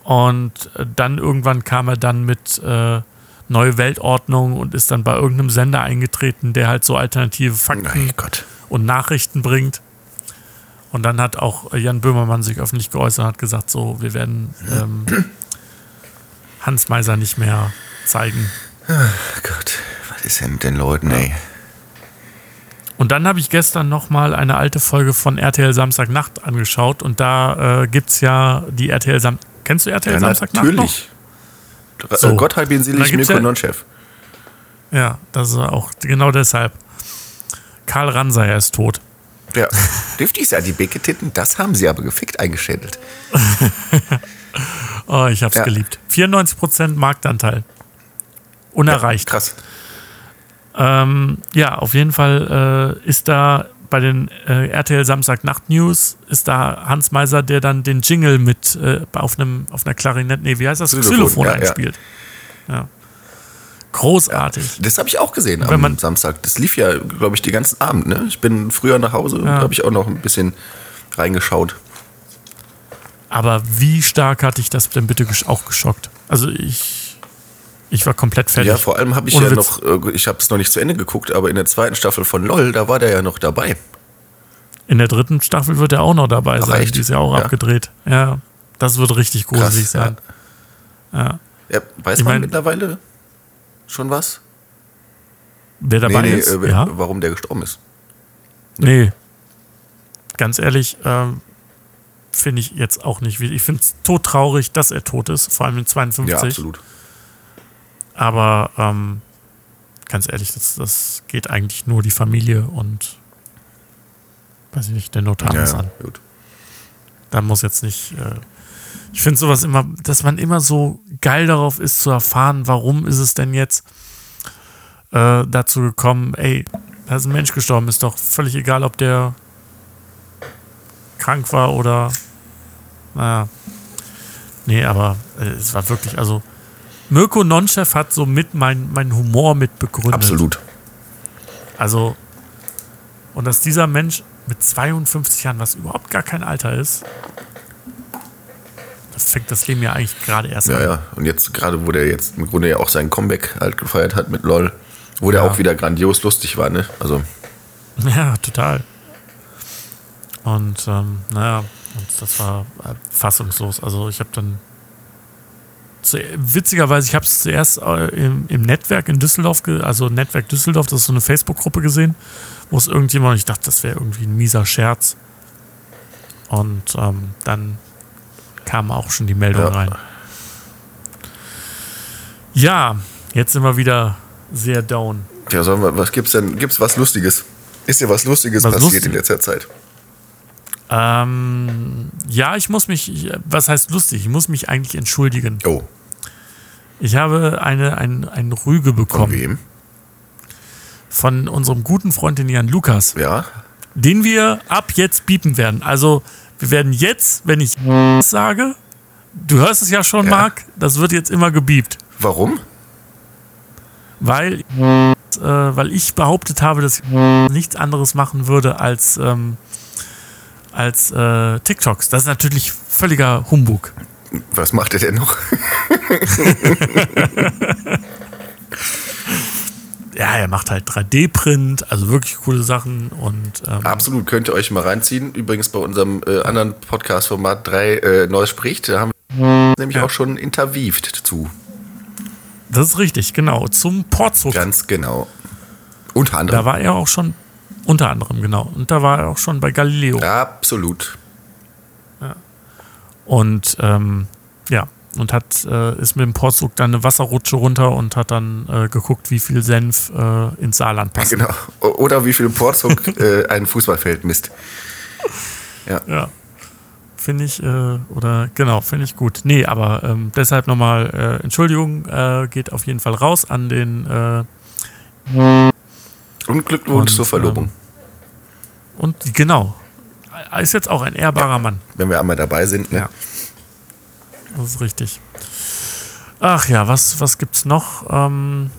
Und äh, dann irgendwann kam er dann mit äh, Neue Weltordnung und ist dann bei irgendeinem Sender eingetreten, der halt so alternative Fakten Gott. und Nachrichten bringt. Und dann hat auch Jan Böhmermann sich öffentlich geäußert und hat gesagt, so, wir werden ähm, Hans Meiser nicht mehr zeigen. Oh Gott, was ist denn mit den Leuten, ey? Und dann habe ich gestern nochmal eine alte Folge von RTL Samstagnacht angeschaut und da äh, gibt es ja die RTL Sam Kennst du RTL Ja, Samstagnacht natürlich. So. So. Gott hab ihn selig, Mirko ja- Non-Chef. Ja, das ist auch genau deshalb. Karl Ranseier ist tot. Ja. Dürfte ich sagen, die Becke-Titten, das haben sie aber gefickt eingeschädelt. Oh, ich hab's Ja. geliebt. 94% Marktanteil. Unerreicht. Krass. Ähm, ja, auf jeden Fall äh, ist da bei den äh, RTL Samstag Nacht News ist da Hans Meiser, der dann den Jingle mit äh, auf einem auf einer Klarinette, nee, wie heißt das? Xylophon, Xylophon ja, ja. einspielt. Ja. Großartig. Das habe ich auch gesehen am man- Samstag. Das lief ja, glaube ich, den ganzen Abend. Ne? Ich bin früher nach Hause und da habe ich auch noch ein bisschen reingeschaut. Aber wie stark hatte ich das denn bitte auch geschockt? Also ich ich war komplett fertig. Ja, vor allem habe ich Ohne ja Witz. noch, äh, ich habe es noch nicht zu Ende geguckt, aber in der zweiten Staffel von LOL, da war der ja noch dabei. In der dritten Staffel wird er auch noch dabei Ach, sein. echt? Die ist ja auch Ja. abgedreht. Ja, das wird richtig gruselig Krass, sein. Ja. Ja, weiß Ich man mein- mittlerweile schon was? Wer dabei ist? äh, ja. warum der gestorben ist. Nee. Ganz ehrlich, ähm, finde ich jetzt auch nicht. Ich finde es todtraurig, dass er tot ist, vor allem mit 52. Ja, absolut. Aber ähm, ganz ehrlich, das, das geht eigentlich nur die Familie und weiß ich nicht, der Notar Ja, an. gut. Da muss jetzt nicht. Äh, ich finde sowas immer, dass man immer so geil darauf ist zu erfahren, warum ist es denn jetzt äh, dazu gekommen, ey, da ist ein Mensch gestorben, ist doch völlig egal, ob der krank war oder naja. Nee, aber äh, es war wirklich, also Mirko Nonchef hat so mit meinen mein Humor mit begründet. Absolut. Also, und dass dieser Mensch mit 52 Jahren, was überhaupt gar kein Alter ist, das fängt das Leben ja eigentlich gerade erst Ja, an. ja. Und jetzt gerade, wo der jetzt im Grunde ja auch sein Comeback halt gefeiert hat mit LOL, wo der Ja. auch wieder grandios lustig war, ne? Also, Ja, total. Und ähm, naja, und das war äh, fassungslos. Also ich habe dann witzigerweise, ich habe es zuerst äh, im, im Netzwerk in Düsseldorf, also Netzwerk Düsseldorf, das ist so eine Facebook-Gruppe gesehen, wo es irgendjemand, ich dachte, das wäre irgendwie ein mieser Scherz. Und ähm, dann kam auch schon die Meldung Ja. rein. Ja, jetzt sind wir wieder sehr down. ja, sollen wir, was gibt's denn? Gibt's was Lustiges? Ist dir was Lustiges Was passiert Lustig- in letzter Zeit? Ähm, ja, ich muss mich, ich- was heißt lustig? Ich muss mich eigentlich entschuldigen. Oh, Ich habe eine, ein, ein Rüge von bekommen wem? von unserem guten Freund, den Jan Lukas, Ja, den wir ab jetzt biepen werden. Also, wir werden jetzt, wenn ich sage, du hörst es ja schon, Ja. Marc, das wird jetzt immer gebiept. warum? Weil, äh, weil ich behauptet habe, dass ich nichts anderes machen würde als, ähm, als äh, TikToks. Das ist natürlich völliger Humbug. Was macht er denn noch? Ja, er macht halt 3D-Print, also wirklich coole Sachen und ähm, Absolut, könnt ihr euch mal reinziehen. Übrigens bei unserem äh, anderen Podcast-Format 3 äh, Neues spricht, da haben wir nämlich Ja. auch schon interviewt zu. das ist richtig, genau. Zum Porzuk. Ganz genau. Unter Da anderem. war er auch schon Unter anderem, genau. Und da war er auch schon bei Galileo. Absolut. Und ähm, ja, und hat, äh, ist mit dem Porzug dann eine Wasserrutsche runter und hat dann äh, geguckt, wie viel Senf äh, ins Saarland passt. Genau. Oder wie viel Porzug äh, ein Fußballfeld misst. Ja. Ja. Finde ich, äh, oder genau, finde ich gut. Nee, aber ähm, deshalb nochmal äh, Entschuldigung, geht auf jeden Fall raus an den Und Glückwunsch zur Verlobung. ähm, und genau. Er Ist jetzt auch ein ehrbarer Mann. Wenn wir einmal dabei sind. Ne? Ja. Das ist richtig. Ach ja, was, was gibt's noch? Ähm,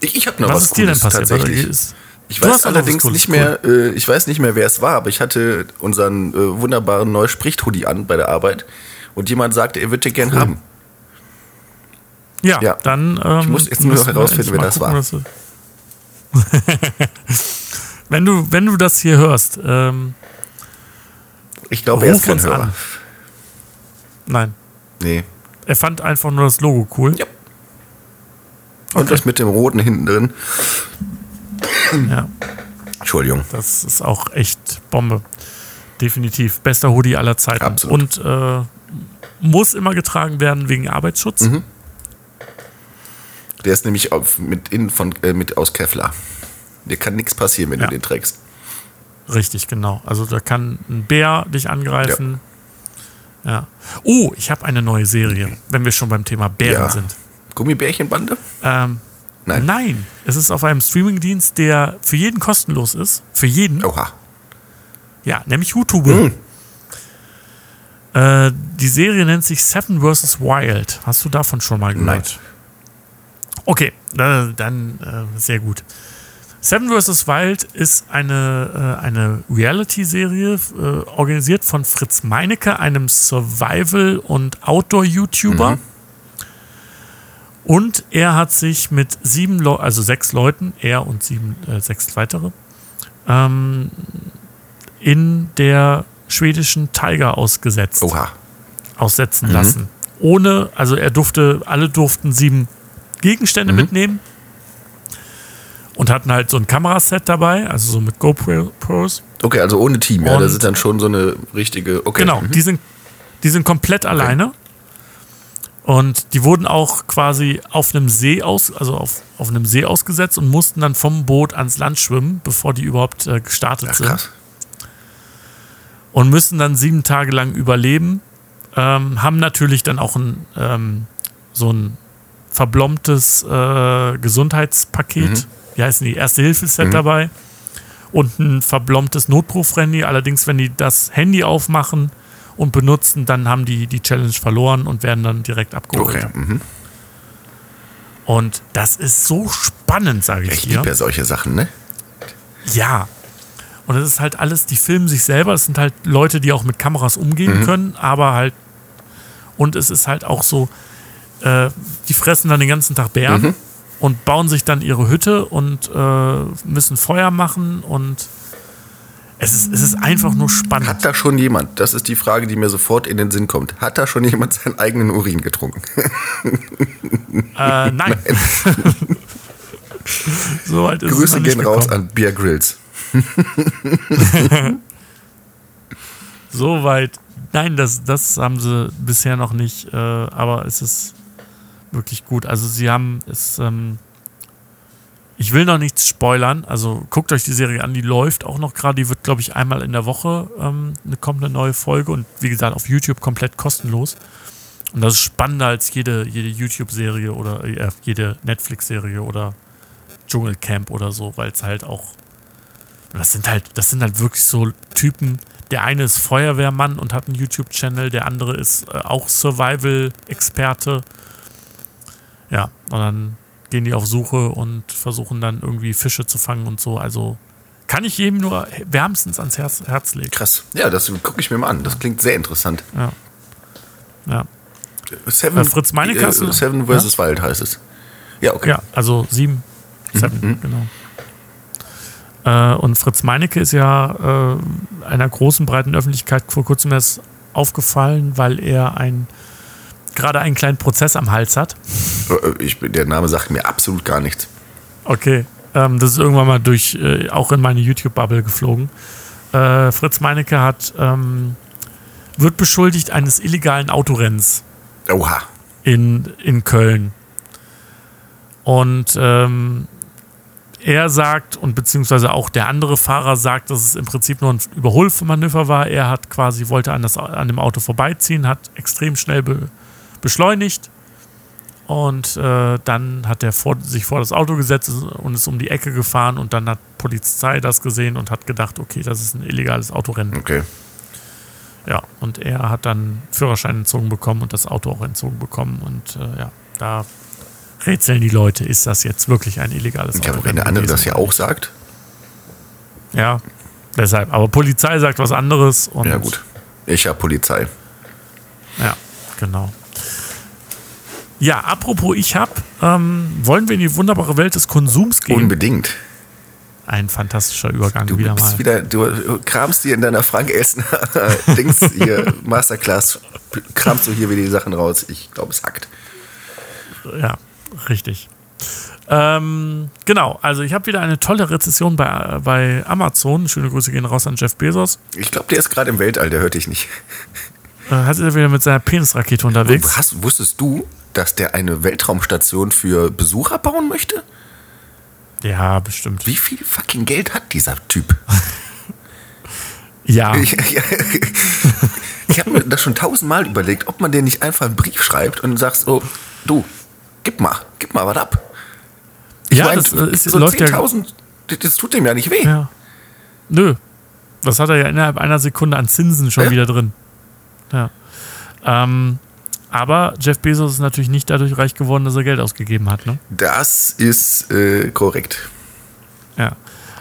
Ich, ich habe noch was was, ist dir denn passiert? tatsächlich. Ist- Ich weiß allerdings Cooles, nicht mehr, äh, ich weiß nicht mehr, wer es war, aber ich hatte unseren äh, wunderbaren neu spricht Hoodie an bei der Arbeit und jemand sagte, er würde den gern haben. Ja, Ja. dann. Ähm, Ich muss jetzt nur herausfinden, wer das gucken, war. Wenn, du, wenn du das hier hörst, ähm, Ich glaube, er ist kein Hörer. an. Nein. Nee. Er fand einfach nur das Logo cool. Ja. Und Okay. das mit dem roten hinten drin. Ja, Entschuldigung. das ist auch echt Bombe. Definitiv. Bester Hoodie aller Zeiten. Absolut. Und äh, muss immer getragen werden wegen Arbeitsschutz. Mhm. Der ist nämlich auf, mit, innen von, äh, mit aus Kevlar. Dir kann nichts passieren, wenn Ja. du den trägst. Richtig, genau. Also da kann ein Bär dich angreifen. Ja. Oh, ich habe eine neue Serie, wenn wir schon beim Thema Bären Ja. sind. Gummibärchenbande? Ähm, Nein. Nein, es ist auf einem Streamingdienst, der für jeden kostenlos ist. Für jeden. Oha. Ja, nämlich YouTube. Hm. Äh, die Serie nennt sich Seven vs. Wild. Hast du davon schon mal gehört? Nein. Okay, äh, dann äh, sehr gut. Seven vs. Wild ist eine, äh, eine Reality-Serie, äh, organisiert von Fritz Meinecke, einem Survival- und Outdoor-YouTuber. Und er hat sich mit sieben, Leu also sechs Leuten, er und sieben, äh, sechs weitere, ähm, in der schwedischen Tiger ausgesetzt Oha. aussetzen lassen. Ohne, also er durfte, alle durften sieben Gegenstände mitnehmen und hatten halt so ein Kameraset dabei, also so mit GoPros. Okay, also ohne Team, ja. Und- Das ist dann schon so eine richtige. Okay. Genau, Mhm. die sind, die sind komplett alleine. Und die wurden auch quasi auf einem See aus, also auf, auf einem See ausgesetzt und mussten dann vom Boot ans Land schwimmen, bevor die überhaupt äh, gestartet Ach, sind. krass. und müssen dann sieben Tage lang überleben. Ähm, haben natürlich dann auch ein, ähm, so ein verblombtes äh, Gesundheitspaket. Wie heißen die? Erste-Hilfe-Set dabei. Und ein verblombtes Notrufhandy. Allerdings, wenn die das Handy aufmachen und benutzen, dann haben die die Challenge verloren und werden dann direkt abgeholt. Okay. Mhm. Und das ist so spannend, sage ich Ich dir. liebe ja solche Sachen, ne? Ja. Und das ist halt alles, die filmen sich selber. Das sind halt Leute, die auch mit Kameras umgehen können, aber halt. Und es ist halt auch so, äh, die fressen dann den ganzen Tag Bären und bauen sich dann ihre Hütte und äh, müssen Feuer machen und es ist, es ist einfach nur spannend. Hat da schon jemand, das ist die Frage, die mir sofort in den Sinn kommt, hat da schon jemand seinen eigenen Urin getrunken? Äh, nein. Soweit ist es Grüße gehen raus gekommen. an Beer Grills. Soweit. Nein, das, das haben sie bisher noch nicht, äh, aber es ist wirklich gut. Also sie haben es, ähm, ich will noch nichts spoilern, also guckt euch die Serie an, die läuft auch noch gerade, die wird, glaube ich, einmal in der Woche ähm, eine, kommt eine neue Folge und wie gesagt, auf YouTube komplett kostenlos. Und das ist spannender als jede, jede YouTube-Serie oder äh, jede Netflix-Serie oder Dschungelcamp oder so, weil es halt auch das sind halt, das sind halt wirklich so Typen. Der eine ist Feuerwehrmann und hat einen YouTube-Channel, der andere ist äh, auch Survival-Experte. Ja, und dann gehen die auf Suche und versuchen dann irgendwie Fische zu fangen und so. Also kann ich jedem nur wärmstens ans Herz, Herz legen. Krass. Ja, das gucke ich mir mal an. Das klingt sehr interessant. Ja. Ja, Seven, Äh, Fritz Meinecke äh, Seven vs. Wild heißt es. Ja, okay. ja also sieben, seven, genau. Äh, und Fritz Meinecke ist ja äh, einer großen, breiten Öffentlichkeit vor kurzem erst aufgefallen, weil er ein gerade einen kleinen Prozess am Hals hat. Äh, Ich, der Name sagt mir absolut gar nichts. Okay. Ähm, das ist irgendwann mal durch, äh, auch in meine YouTube-Bubble geflogen. Äh, Fritz Meinecke hat, ähm, wird beschuldigt eines illegalen Autorennens Oha. in, in Köln. Und ähm, er sagt, und beziehungsweise auch der andere Fahrer sagt, dass es im Prinzip nur ein Überholmanöver war. Er hat quasi, wollte an, das, an dem Auto vorbeiziehen, hat extrem schnell be, beschleunigt und äh, dann hat er vor, sich vor das Auto gesetzt und ist um die Ecke gefahren und dann hat Polizei das gesehen und hat gedacht, okay, das ist ein illegales Autorennen. Okay. Ja, und er hat dann Führerschein entzogen bekommen und das Auto auch entzogen bekommen und äh, ja, da rätseln die Leute, ist das jetzt wirklich ein illegales Ja, Autorennen? wenn der andere das ja auch sagt, Ja, deshalb. Aber Polizei sagt was anderes und ja gut. Ich hab Polizei. Ja, genau. Ja, apropos ich hab, ähm, wollen wir in die wunderbare Welt des Konsums gehen? Unbedingt. Ein fantastischer Übergang Du wieder bist mal. wieder, du kramst dir in deiner Frank Elsner Dings hier, Masterclass, kramst du hier wieder die Sachen raus. Ich glaube, es hackt. Ja, richtig. Ähm, genau, also ich habe wieder eine tolle Rezession bei, bei Amazon. Schöne Grüße gehen raus an Jeff Bezos. Ich glaube, der ist gerade im Weltall, der hört dich nicht. Äh, hat er wieder mit seiner Penisrakete unterwegs. Hast, wusstest du, dass der eine Weltraumstation für Besucher bauen möchte? Ja, bestimmt. Wie viel fucking Geld hat dieser Typ? Ja, Ich, ich, ich habe mir das schon tausendmal überlegt, ob man dir nicht einfach einen Brief schreibt und sagst, so, du, gib mal, gib mal was ab. Ich Ja, mein, das, äh, ist- so läuft ja- 10.000, das, tut dem ja nicht weh. ja. Nö. Das hat er ja innerhalb einer Sekunde an Zinsen schon Ja. wieder drin. Ja. Ähm, aber Jeff Bezos ist natürlich nicht dadurch reich geworden, dass er Geld ausgegeben hat. Ne? Das ist äh, korrekt. Ja.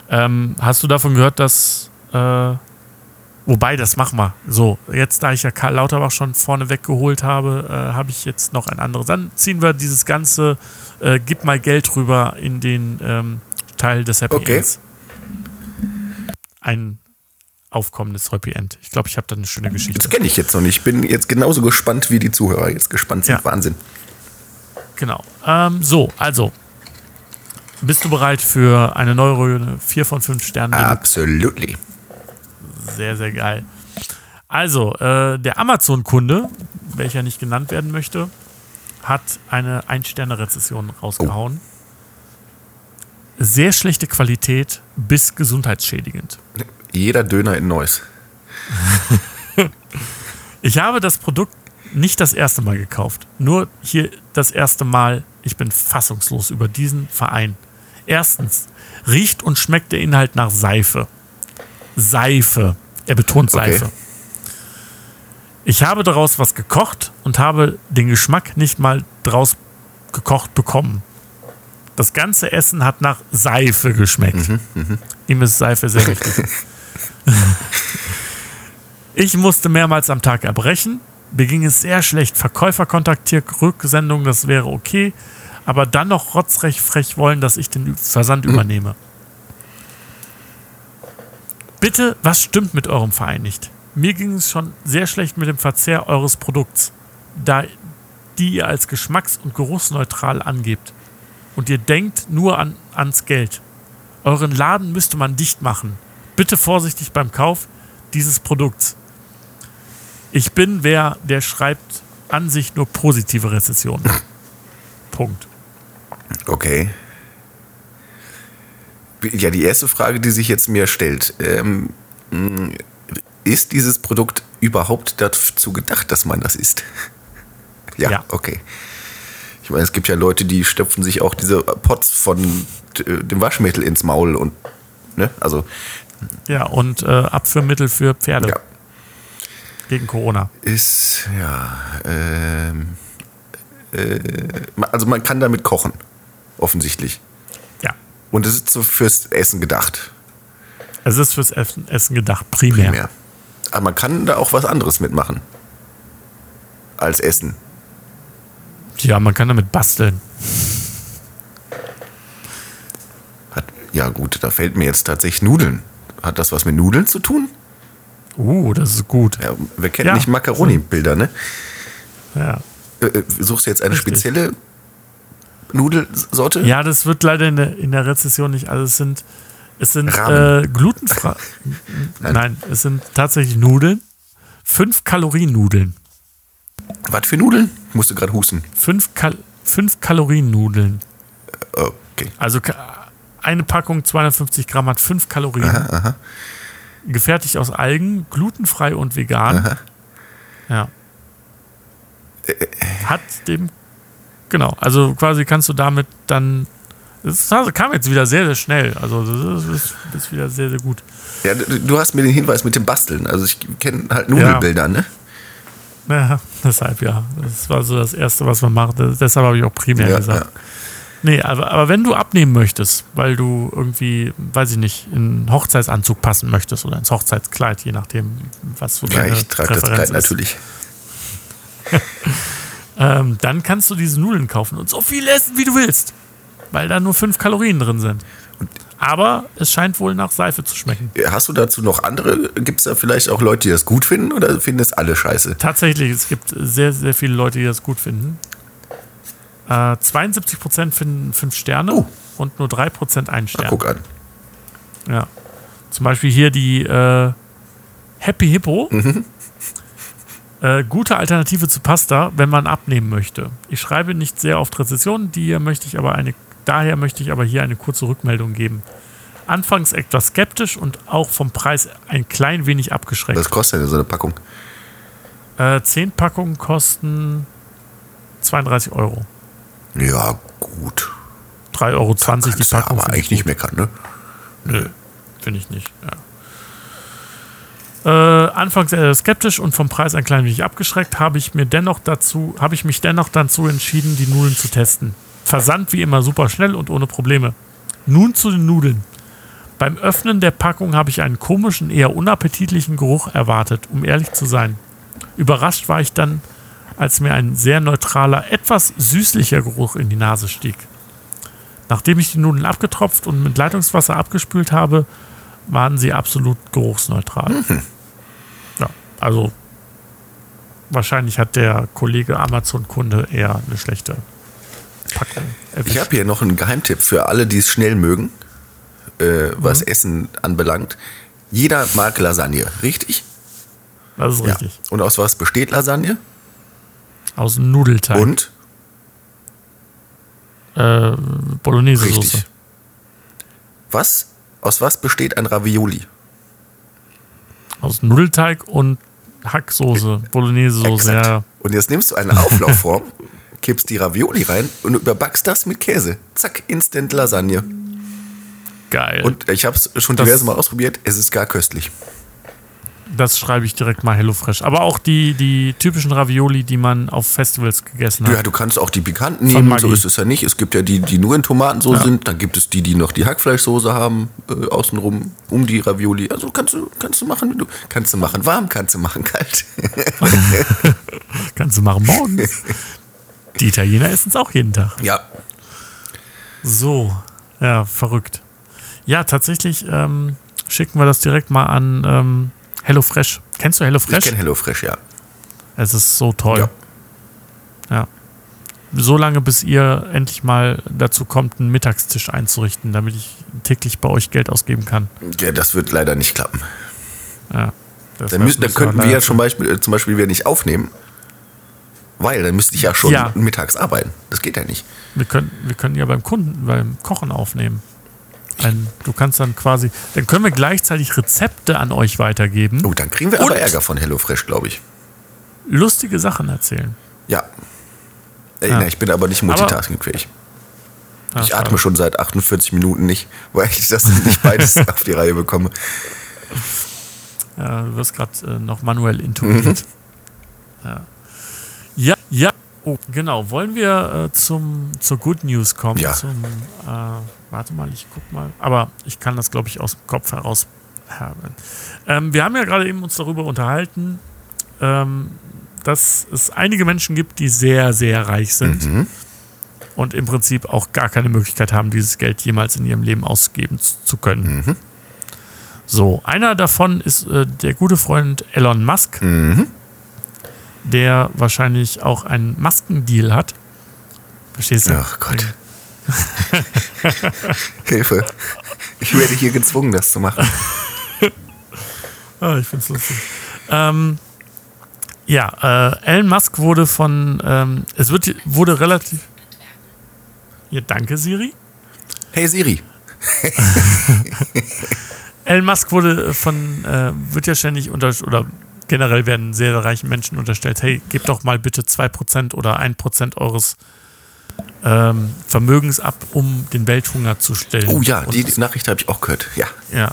Ähm, hast du davon gehört, dass. Äh, wobei, das machen wir. So, jetzt, da ich ja Karl Lauterbach schon vorne weggeholt habe, äh, habe ich jetzt noch ein anderes. Dann ziehen wir dieses ganze äh, Gib mal Geld rüber in den ähm, Teil des Happy Okay. Ends. Ein aufkommendes Happy End. Ich glaube, ich habe da eine schöne Geschichte. Das kenne ich jetzt noch nicht. Ich bin jetzt genauso gespannt, wie die Zuhörer jetzt gespannt sind. Ja. Wahnsinn. Genau. Ähm, so, also. Bist du bereit für eine neue 4 von 5 Sternen? Absolutely. Sehr, sehr geil. Also, äh, der Amazon-Kunde, welcher nicht genannt werden möchte, hat eine Ein-Sterne-Rezession rausgehauen. Sehr schlechte Qualität bis gesundheitsschädigend. Jeder Döner in Neuss. Ich habe das Produkt nicht das erste Mal gekauft. Nur hier das erste Mal. Ich bin fassungslos über diesen Verein. Erstens, riecht und schmeckt der Inhalt nach Seife. Seife. Er betont Okay. Seife. Ich habe daraus was gekocht und habe den Geschmack nicht mal draus gekocht bekommen. Das ganze Essen hat nach Seife geschmeckt. Ihm ist Seife sehr wichtig. Ich musste mehrmals am Tag erbrechen. Mir ging es sehr schlecht. Verkäufer kontaktiert, Rücksendung, das wäre okay. Aber dann noch rotzrecht frech wollen, dass ich den Versand übernehme. Bitte, was stimmt mit eurem Verein nicht? Mir ging es schon sehr schlecht mit dem Verzehr eures Produkts, da die ihr als geschmacks- und geruchsneutral angebt. Und ihr denkt nur an, ans Geld. Euren Laden müsste man dicht machen. Bitte vorsichtig beim Kauf dieses Produkts. Ich bin wer, der schreibt an sich nur positive Rezessionen. Punkt. Okay. Ja, die erste Frage, die sich jetzt mir stellt, ähm, ist dieses Produkt überhaupt dazu gedacht, dass man das isst? ja, Ja. okay. Ich meine, es gibt ja Leute, die stopfen sich auch diese Pots von äh, dem Waschmittel ins Maul und, ne, also, Ja, und äh, Abführmittel für Pferde ja, gegen Corona. ist, ja, ähm, äh, also man kann damit kochen, offensichtlich. Ja. Und es ist so fürs Essen gedacht. Es ist fürs Essen Essen gedacht, primär. Primär. Aber man kann da auch was anderes mitmachen. Als Essen. Ja, man kann damit basteln. Hat, ja, gut, da fällt mir jetzt tatsächlich Nudeln. Hat das was mit Nudeln zu tun? Uh, das ist gut. Ja, wer kennt Ja. nicht Macaroni-Bilder, ne? Ja. Äh, äh, suchst du jetzt eine Richtig. spezielle Nudelsorte? Ja, das wird leider in der, in der Rezession nicht. Also es sind, es sind äh, glutenfrei. Nein. Nein. es sind tatsächlich Nudeln. Fünf Kalorien Nudeln. Was für Nudeln? Musst du gerade husten. Fünf, Kal fünf Kalorien Nudeln. Okay. Also eine Packung 250 Gramm hat fünf Kalorien. Gefertigt aus Algen, glutenfrei und vegan. Ja. Hat dem. Genau, also quasi kannst du damit dann. Es kam jetzt wieder sehr, sehr schnell. Also das ist, das ist wieder sehr, sehr gut. Ja, du hast mir den Hinweis mit dem Basteln. Also ich kenne halt Nudelbilder, ne? Ja, deshalb ja. Das war so das Erste, was man macht. Deshalb habe ich auch primär Ja, gesagt. ja. Nee, aber, aber wenn du abnehmen möchtest, weil du irgendwie, weiß ich nicht, in einen Hochzeitsanzug passen möchtest oder ins Hochzeitskleid, je nachdem, was so Ja, deine ich trage das Präferenz Kleid ist, natürlich. ähm, dann kannst du diese Nudeln kaufen und so viel essen, wie du willst, weil da nur fünf Kalorien drin sind. Aber es scheint wohl nach Seife zu schmecken. Hast du dazu noch andere? Gibt es da vielleicht auch Leute, die das gut finden oder finden es alle scheiße? Tatsächlich, es gibt sehr, sehr viele Leute, die das gut finden. Äh, 72% finden fünf Sterne Oh. und nur 3% einen Ach, Stern. guck an. Ja. Zum Beispiel hier die äh, Happy Hippo. Äh, gute Alternative zu Pasta, wenn man abnehmen möchte. Ich schreibe nicht sehr oft Rezessionen, die möchte ich aber eine, daher möchte ich aber hier eine kurze Rückmeldung geben. Anfangs etwas skeptisch und auch vom Preis ein klein wenig abgeschreckt. Was kostet denn so eine Packung? Äh, 10 Packungen kosten 32 Euro. Ja, gut. 3,20 Euro die Kannst du ja Packung. aber eigentlich nicht meckern, ne? Nö, finde ich nicht. Ja. Äh, anfangs äh, skeptisch und vom Preis ein klein wenig abgeschreckt, habe ich mir dennoch dazu, habe ich mich dennoch dazu entschieden, die Nudeln zu testen. Versand wie immer super schnell und ohne Probleme. Nun zu den Nudeln. Beim Öffnen der Packung habe ich einen komischen, eher unappetitlichen Geruch erwartet, um ehrlich zu sein. Überrascht war ich dann, als mir ein sehr neutraler, etwas süßlicher Geruch in die Nase stieg. Nachdem ich die Nudeln abgetropft und mit Leitungswasser abgespült habe, waren sie absolut geruchsneutral. Ja, also wahrscheinlich hat der Kollege Amazon-Kunde eher eine schlechte Packung Ich erwischt. habe hier noch einen Geheimtipp für alle, die es schnell mögen, äh, was Essen anbelangt. Jeder mag Lasagne, richtig? Das ist richtig. Und aus was besteht Lasagne? Aus Nudelteig. Und? Äh, Bolognese-Soße. Was? Aus was besteht ein Ravioli? Aus Nudelteig und Hacksoße, Bolognese-Soße. Ja, Und jetzt nimmst du eine Auflaufform, kippst die Ravioli rein und überbackst das mit Käse. Zack, Instant Lasagne. geil. Und ich habe es schon Das- diverse Mal ausprobiert. Es ist gar köstlich. Das schreibe ich direkt mal HelloFresh. Aber auch die, die typischen Ravioli, die man auf Festivals gegessen hat. Ja, du kannst auch die pikanten Von nehmen, Maggi. so ist es ja nicht. Es gibt ja die, die nur in Tomatensoße Ja. sind. Dann gibt es die, die noch die Hackfleischsoße haben, äh, außenrum, um die Ravioli. Also kannst du, kannst du machen, wie du kannst du machen. Warm kannst du machen, kalt. Kannst du machen morgen. die Italiener essen es auch jeden Tag. ja, So, ja, verrückt. Ja, tatsächlich ähm, schicken wir das direkt mal an ähm, HelloFresh. Kennst du ich HelloFresh? kenne HelloFresh, ja. Es ist so toll. Ja. Ja. So lange, bis ihr endlich mal dazu kommt, einen Mittagstisch einzurichten, damit ich täglich bei euch Geld ausgeben kann. ja. Das wird leider nicht klappen. Ja. Dann, müssen, dann könnten wir ja zum Beispiel, äh, zum Beispiel wieder nicht aufnehmen. Weil dann müsste ich ja schon Ja. mittags arbeiten. Das geht ja nicht. Wir können, wir können ja beim Kunden, beim Kochen aufnehmen. Ein, du kannst dann quasi, dann können wir gleichzeitig Rezepte an euch weitergeben, Oh, dann kriegen wir aber Ärger von HelloFresh, glaube ich. lustige Sachen erzählen. Ja. Äh, Ja. na, ich bin aber nicht multitaskingfähig. Ich atme schon seit 48 Minuten nicht, weil ich das nicht beides auf die Reihe bekomme. Ja, du wirst gerade äh, noch manuell intubiert. Ja. ja, ja. Oh, genau. Wollen wir äh, zum, zur Good News kommen? Ja. Zum, äh, warte mal, ich guck mal. Aber ich kann das, glaube ich, aus dem Kopf heraus haben. Ähm, wir haben ja gerade eben uns darüber unterhalten, ähm, dass es einige Menschen gibt, die sehr, sehr reich sind Mhm. und im Prinzip auch gar keine Möglichkeit haben, dieses Geld jemals in ihrem Leben ausgeben zu, zu können. Mhm. So, einer davon ist äh, der gute Freund Elon Musk, Mhm. Der wahrscheinlich auch einen Maskendeal hat. Verstehst du? Ach Gott. Hilfe. Ich werde hier gezwungen, das zu machen. Ah, ich find's lustig. Ähm, ja, äh, Elon Musk wurde von, ähm, es wird, wurde relativ. Ja, danke, Siri. Hey Siri. Elon Musk wurde von, äh, wird ja ständig unter, oder generell werden sehr reichen Menschen unterstellt, hey, gebt doch mal bitte 2% oder 1% eures ähm, Vermögens ab, um den Welthunger zu stellen. Oh ja, Und- die Nachricht habe ich auch gehört. Ja. Ja.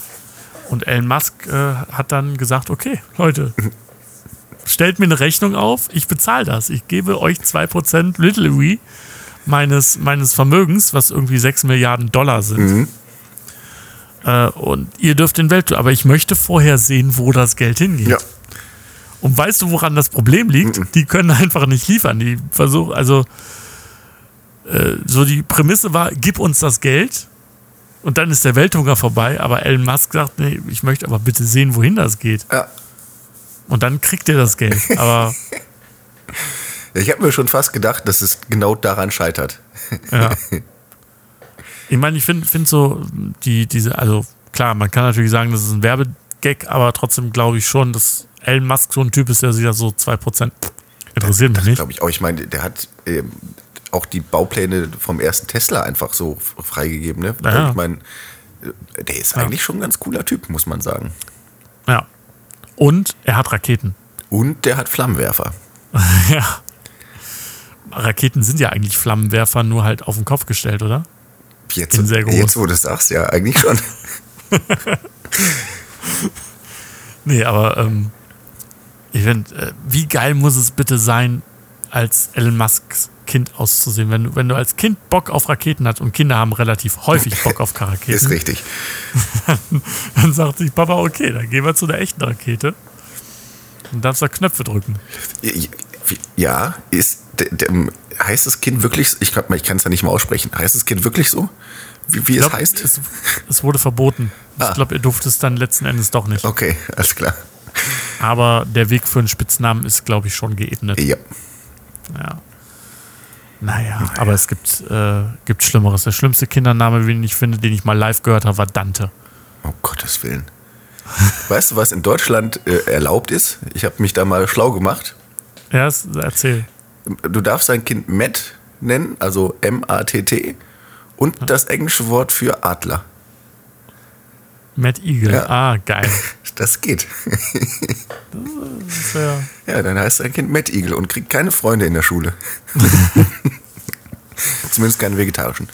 Und Elon Musk äh, hat dann gesagt, okay, Leute, stellt mir eine Rechnung auf, ich bezahle das. Ich gebe euch 2% literally meines, meines Vermögens, was irgendwie 6 Milliarden Dollar sind. Äh, und ihr dürft den Welt, aber ich möchte vorher sehen, wo das Geld hingeht. Ja. Und weißt du, woran das Problem liegt? Die können einfach nicht liefern. Die versuchen, also äh, so die Prämisse war, gib uns das Geld und dann ist der Welthunger vorbei. Aber Elon Musk sagt, nee, ich möchte aber bitte sehen, wohin das geht. Ja. Und dann kriegt er das Geld. Aber Ich habe mir schon fast gedacht, dass es genau daran scheitert. ja. Ich meine, ich finde find so, die, diese, also klar, man kann natürlich sagen, das ist ein Werbegag, aber trotzdem glaube ich schon, dass Elon Musk so ein Typ ist, der sich da so 2% interessiert mich Das nicht. glaube ich auch. Ich meine, der hat ähm, auch die Baupläne vom ersten Tesla einfach so freigegeben. Ne? Ja. Ich meine, äh, der ist eigentlich schon ein ganz cooler Typ, muss man sagen. Ja. Und er hat Raketen. Und der hat Flammenwerfer. Ja. Raketen sind ja eigentlich Flammenwerfer, nur halt auf den Kopf gestellt, oder? Jetzt, Bin sehr groß. jetzt wo du es sagst, ja, eigentlich schon. Nee, aber ähm, ich finde, äh, wie geil muss es bitte sein, als Elon Musks Kind auszusehen? Wenn du, wenn du als Kind Bock auf Raketen hast und Kinder haben relativ häufig Bock auf Ist Raketen, richtig. dann sagt sich Papa, okay, dann gehen wir zu der echten Rakete und darfst da Knöpfe drücken. Ja, ist, heißt das Kind wirklich, ich kann es ja nicht mal aussprechen, heißt das Kind wirklich so? Wie, wie Ich es glaub, heißt? Es, es wurde verboten. Ah. Ich glaube, ihr durfte es dann letzten Endes doch nicht. Okay, alles klar. Aber der Weg für einen Spitznamen ist, glaube ich, schon geebnet. Ja. Ja. Naja, aber es gibt, äh, gibt Schlimmeres. Der schlimmste Kindername, den ich finde, den ich mal live gehört habe, war Dante. Um Gottes Willen. Weißt du, was in Deutschland äh, erlaubt ist? Ich habe mich da mal schlau gemacht. Ja, erzähl. Du darfst dein Kind Matt nennen, also M-A-T-T, und das englische Wort für Adler. Matt Eagle. Ja. Ah, geil. Das geht. Das ist ja, Ja, dann heißt dein Kind Matt Eagle und kriegt keine Freunde in der Schule. Zumindest keine vegetarischen.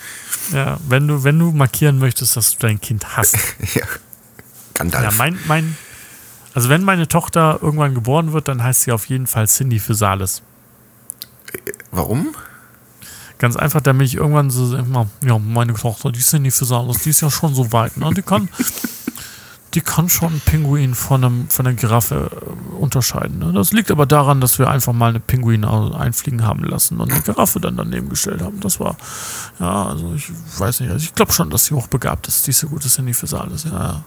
ja, wenn du, wenn du markieren möchtest, dass du dein Kind hast. Ja. Gandalf. Ja, mein, mein, also wenn meine Tochter irgendwann geboren wird, dann heißt sie auf jeden Fall Cindy Physalis. Warum? Ganz einfach, damit ich irgendwann so immer, ja, meine Tochter, die Cindy Physalis, die ist ja schon so weit, ne? Die kann, die kann schon einen Pinguin von, einem, von einer Giraffe äh, unterscheiden. Ne? Das liegt aber daran, dass wir einfach mal eine Pinguin einfliegen haben lassen und eine Giraffe dann daneben gestellt haben. Das war, ja, also ich weiß nicht, also ich glaube schon, dass sie hochbegabt ist, diese gute Cindy Physalis, ja, ja.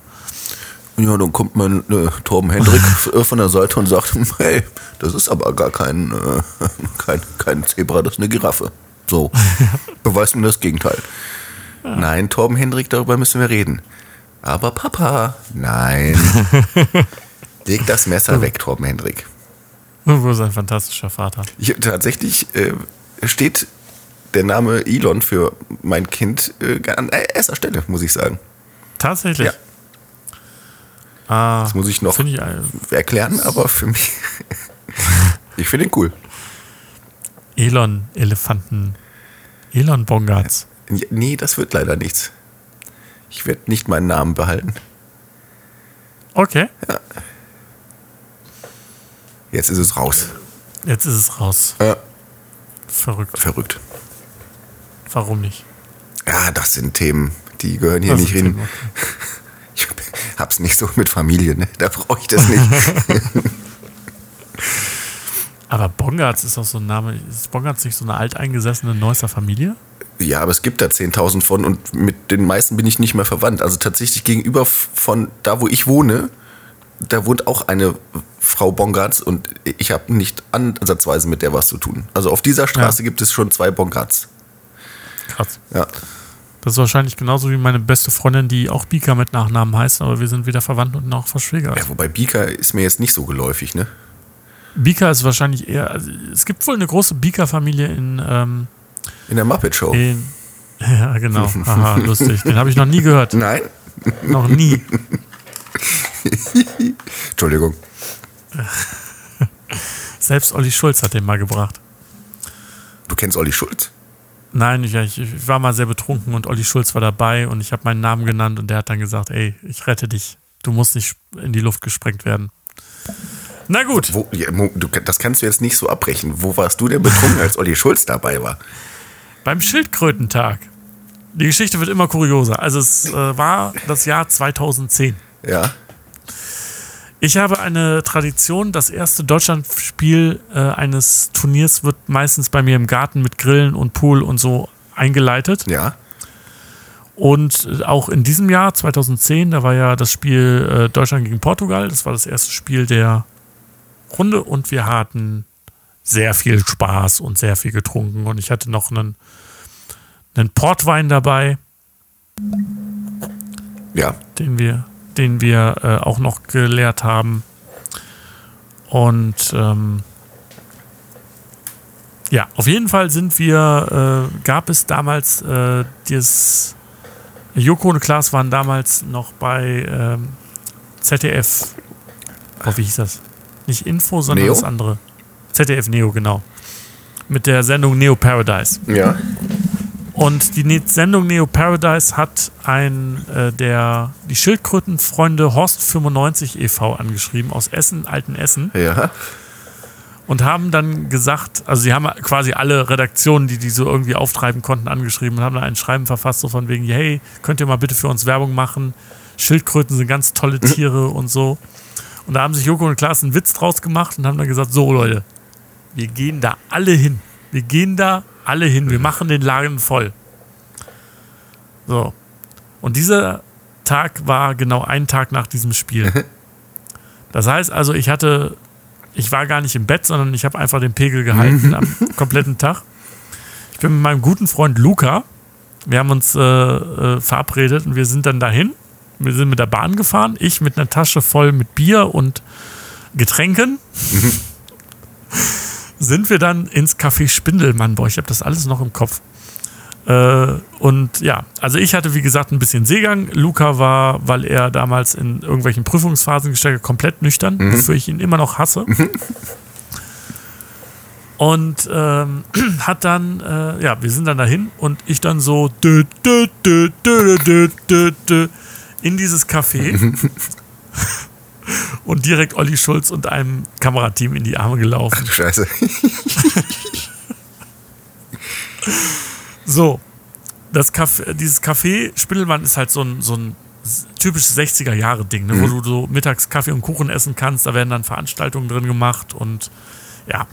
Ja, dann kommt mein äh, Torben Hendrik äh, von der Seite und sagt, hey, das ist aber gar kein, äh, kein, kein Zebra, das ist eine Giraffe. So, beweist mir das Gegenteil. Nein, Torben Hendrik, darüber müssen wir reden. Aber Papa, nein. Leg das Messer weg, Torben Hendrik. Du bist ein fantastischer Vater. Ich, tatsächlich äh, steht der Name Elon für mein Kind äh, an erster Stelle, muss ich sagen. Tatsächlich. Ja. Ah, Das muss ich noch ich, erklären, aber für mich. ich finde ihn cool. Elon, Elefanten, Elon Bongarts. Ja, Nee, das wird leider nichts. Ich werde nicht meinen Namen behalten. Okay, Jetzt ist es raus. jetzt ist es raus. Äh, Verrückt. verrückt. Warum nicht? Ja, das sind Themen, die gehören hier Das nicht hin. Themen, Ich hab's nicht so mit Familie, ne? Da brauche ich das nicht. Aber Bongarts ist auch so ein Name. Ist Bongarts nicht so eine alteingesessene Neusser Familie? ja, aber es gibt da 10.000 von und mit den meisten bin ich nicht mehr verwandt. Also tatsächlich gegenüber von da, wo ich wohne, da wohnt auch eine Frau Bongartz und ich habe nicht ansatzweise mit der was zu tun. Also auf dieser Straße gibt es schon zwei Bongartz. Krass. Ja. Das ist wahrscheinlich genauso wie meine beste Freundin, die auch Bika mit Nachnamen heißt, aber wir sind weder verwandt und noch verschwägert. ja. Wobei Bika ist mir jetzt nicht so geläufig, ne? Bika ist wahrscheinlich eher. Also es gibt wohl eine große Bika-Familie in, ähm, In der Muppet Show. in. Ja, genau. Haha, lustig. Den habe ich noch nie gehört. Nein? Noch nie. Entschuldigung. Selbst Olli Schulz hat den mal gebracht. Du kennst Olli Schulz? Nein, ich, ich war mal sehr betrunken und Olli Schulz war dabei und ich habe meinen Namen genannt und der hat dann gesagt, ey, ich rette dich. Du musst nicht in die Luft gesprengt werden. Na gut. Wo, ja, das kannst du jetzt nicht so abbrechen. Wo warst du denn betrunken, als Olli Schulz dabei war? Beim Schildkrötentag. Die Geschichte wird immer kurioser. Also es äh, war das Jahr 2010. Ja. Ich habe eine Tradition, das erste Deutschlandspiel äh, eines Turniers wird meistens bei mir im Garten mit Grillen und Pool und so eingeleitet. Ja. Und äh, auch in diesem Jahr, 2010, da war ja das Spiel äh, Deutschland gegen Portugal. Das war das erste Spiel der Runde und wir hatten sehr viel Spaß und sehr viel getrunken. Und ich hatte noch einen, einen Portwein dabei, Ja. den wir, den wir äh, auch noch geleert haben. Und ähm, ja, auf jeden Fall sind wir, äh, gab es damals äh, dieses, Joko und Klaas waren damals noch bei ähm, ZDF. Oh, wie hieß das? Nicht Info, sondern Neo? das andere. ZDF Neo, genau. Mit der Sendung Neo Paradise. Ja. Und die Sendung Neo Paradise hat ein äh, der die Schildkrötenfreunde Horst 95 e.V. angeschrieben aus Essen, Alten Essen Ja. und haben dann gesagt, also sie haben quasi alle Redaktionen, die die so irgendwie auftreiben konnten, angeschrieben und haben dann ein Schreiben verfasst so von wegen, hey, könnt ihr mal bitte für uns Werbung machen? Schildkröten sind ganz tolle Tiere und so. Und da haben sich Joko und Klaas einen Witz draus gemacht und haben dann gesagt, so Leute, wir gehen da alle hin. Wir gehen da alle hin. Wir machen den Laden voll. So. Und dieser Tag war genau ein Tag nach diesem Spiel. Das heißt also, ich hatte, ich war gar nicht im Bett, sondern ich habe einfach den Pegel gehalten am kompletten Tag. Ich bin mit meinem guten Freund Luca, wir haben uns äh, äh, verabredet und wir sind dann dahin. Wir sind mit der Bahn gefahren, ich mit einer Tasche voll mit Bier und Getränken. sind wir dann ins Café Spindelmann. Boah, ich habe das alles noch im Kopf. Äh, und ja, also ich hatte wie gesagt ein bisschen Seegang. Luca war, weil er damals in irgendwelchen Prüfungsphasen gesteckt hat, komplett nüchtern, wofür ich ihn immer noch hasse. Und ähm, hat dann, äh, ja, wir sind dann dahin und ich dann so dü, dü, dü, in dieses Café und direkt Olli Schulz und einem Kamerateam in die Arme gelaufen. Du Scheiße. So, das Café, dieses Café Spindelmann ist halt so ein, so ein typisches 60er-Jahre-Ding, ne, wo du so mittags Kaffee und Kuchen essen kannst. Da werden dann Veranstaltungen drin gemacht und ja.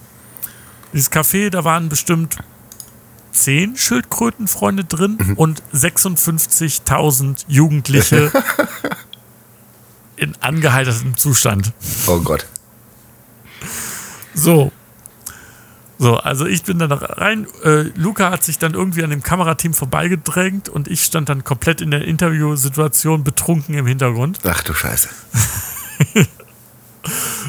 Dieses Café, da waren bestimmt zehn Schildkrötenfreunde drin und 56.000 Jugendliche in angeheitertem Zustand. Oh Gott. So. So, also ich bin dann rein. Äh, Luca hat sich dann irgendwie an dem Kamerateam vorbeigedrängt und ich stand dann komplett in der Interviewsituation betrunken im Hintergrund. Ach du Scheiße.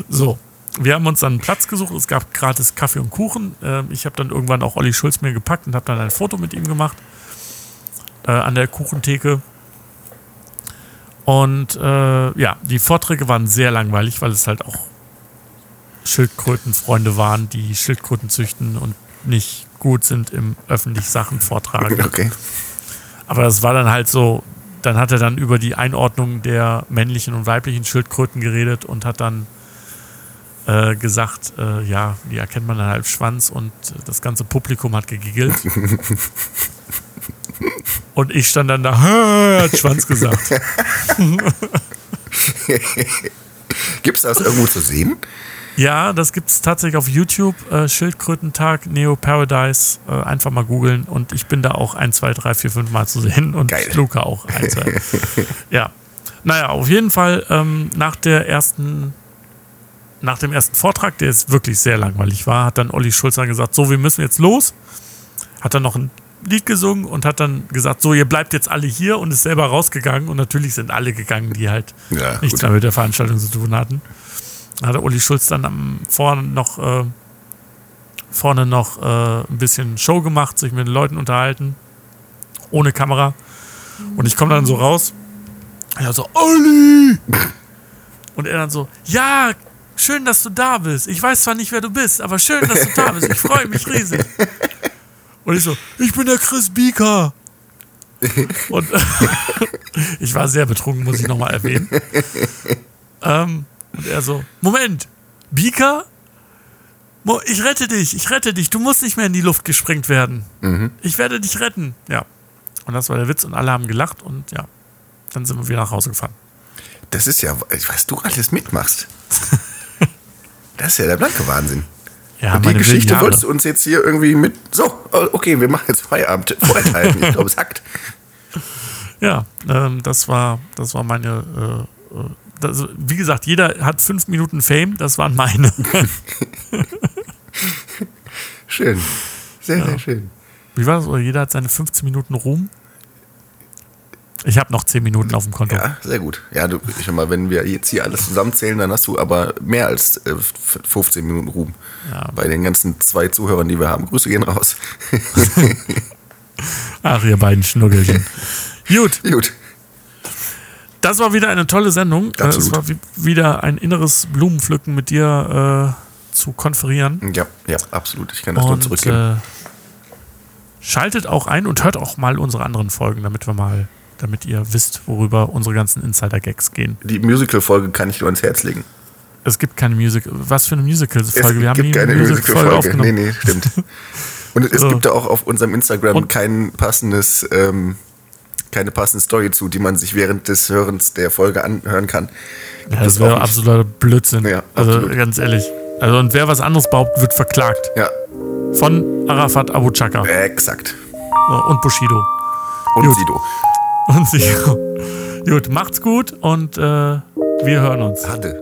So, wir haben uns dann einen Platz gesucht. Es gab gratis Kaffee und Kuchen. Ähm, ich habe dann irgendwann auch Olli Schulz mir gepackt und habe dann ein Foto mit ihm gemacht äh, an der Kuchentheke. Und äh, ja, die Vorträge waren sehr langweilig, weil es halt auch Schildkrötenfreunde waren, die Schildkröten züchten und nicht gut sind im öffentlich Sachen vortragen. Okay. Aber das war dann halt so, dann hat er dann über die Einordnung der männlichen und weiblichen Schildkröten geredet und hat dann äh, gesagt, äh, ja, die erkennt man dann halt Schwanz und das ganze Publikum hat gegiggelt. und ich stand dann da, hat Schwanz gesagt. Gibt's das irgendwo zu sehen? Ja, das gibt es tatsächlich auf YouTube. Äh, Schildkrötentag, Neo Paradise. Äh, einfach mal googeln. Und ich bin da auch 1, 2, 3, 4, 5 Mal zu sehen. Und Geil. Luca auch 1, 2. ja. Naja, auf jeden Fall ähm, nach der ersten, nach dem ersten Vortrag, der jetzt wirklich sehr langweilig war, hat dann Olli Schulz dann gesagt, so, wir müssen jetzt los. Hat dann noch einen Lied gesungen und hat dann gesagt, so, ihr bleibt jetzt alle hier und ist selber rausgegangen. Und natürlich sind alle gegangen, die halt Ja, nichts gut. mehr mit der Veranstaltung zu tun hatten. Dann hat Uli Schulz dann am, vorne noch äh, vorne noch äh, ein bisschen Show gemacht, sich mit den Leuten unterhalten, ohne Kamera. Und ich komme dann so raus. Ja, so, Olli! Und er dann so, ja, schön, dass du da bist. Ich weiß zwar nicht, wer du bist, aber schön, dass du da bist. Ich freue mich riesig. Und ich so, ich bin der Chris Bieker. Und ich war sehr betrunken, muss ich nochmal erwähnen. Ähm, und er so, Moment, Bieker? Ich rette dich, ich rette dich. Du musst nicht mehr in die Luft gesprengt werden. Ich werde dich retten. Ja. Und das war der Witz und alle haben gelacht und ja, dann sind wir wieder nach Hause gefahren. Das ist ja, was du alles mitmachst. Das ist ja der blanke Wahnsinn. Ja, Und die Geschichte wolltest du uns jetzt hier irgendwie mit. So, okay, wir machen jetzt Feierabend vorenthalten. Ich glaube, es hackt. Ja, ähm, das war, das war meine. Äh, äh, das, wie gesagt, jeder hat fünf Minuten Fame. Das waren meine. Schön. Sehr, sehr schön. Wie war das? Oder jeder hat seine 15 Minuten Ruhm. Ich habe noch 10 Minuten auf dem Konto. Ja, sehr gut. Ja, du, ich sag mal, wenn wir jetzt hier alles zusammenzählen, dann hast du aber mehr als äh, 15 Minuten Ruhm. Ja. Bei den ganzen zwei Zuhörern, die wir haben. Grüße gehen raus. Ach, ihr beiden Schnuggelchen. Gut, gut. das war wieder eine tolle Sendung. Äh, Es Absolut. war wie- wieder ein inneres Blumenpflücken mit dir äh, zu konferieren. Ja, ja, absolut. Ich kann das nur Und zurückgeben. äh, schaltet auch ein und hört auch mal unsere anderen Folgen, damit wir mal, damit ihr wisst, worüber unsere ganzen Insider-Gags gehen. die Musical-Folge kann ich nur ans Herz legen. Es gibt keine Musical. Was für eine Musical-Folge? Wir haben gibt eine keine Musical-Folge aufgenommen. Nee, nee, stimmt. Und es So. gibt da auch auf unserem Instagram Und- kein passendes, ähm, keine passende Story zu, die man sich während des Hörens der Folge anhören kann. Ja, das auch wäre absoluter Blödsinn. Ja, also absolut. ganz ehrlich. Also und wer was anderes behauptet, wird verklagt. Ja, Von Arafat Abu Chaka exakt. und Bushido. Und Gut. Sido und sicher. Gut, macht's gut und äh, wir hören uns. Hatte.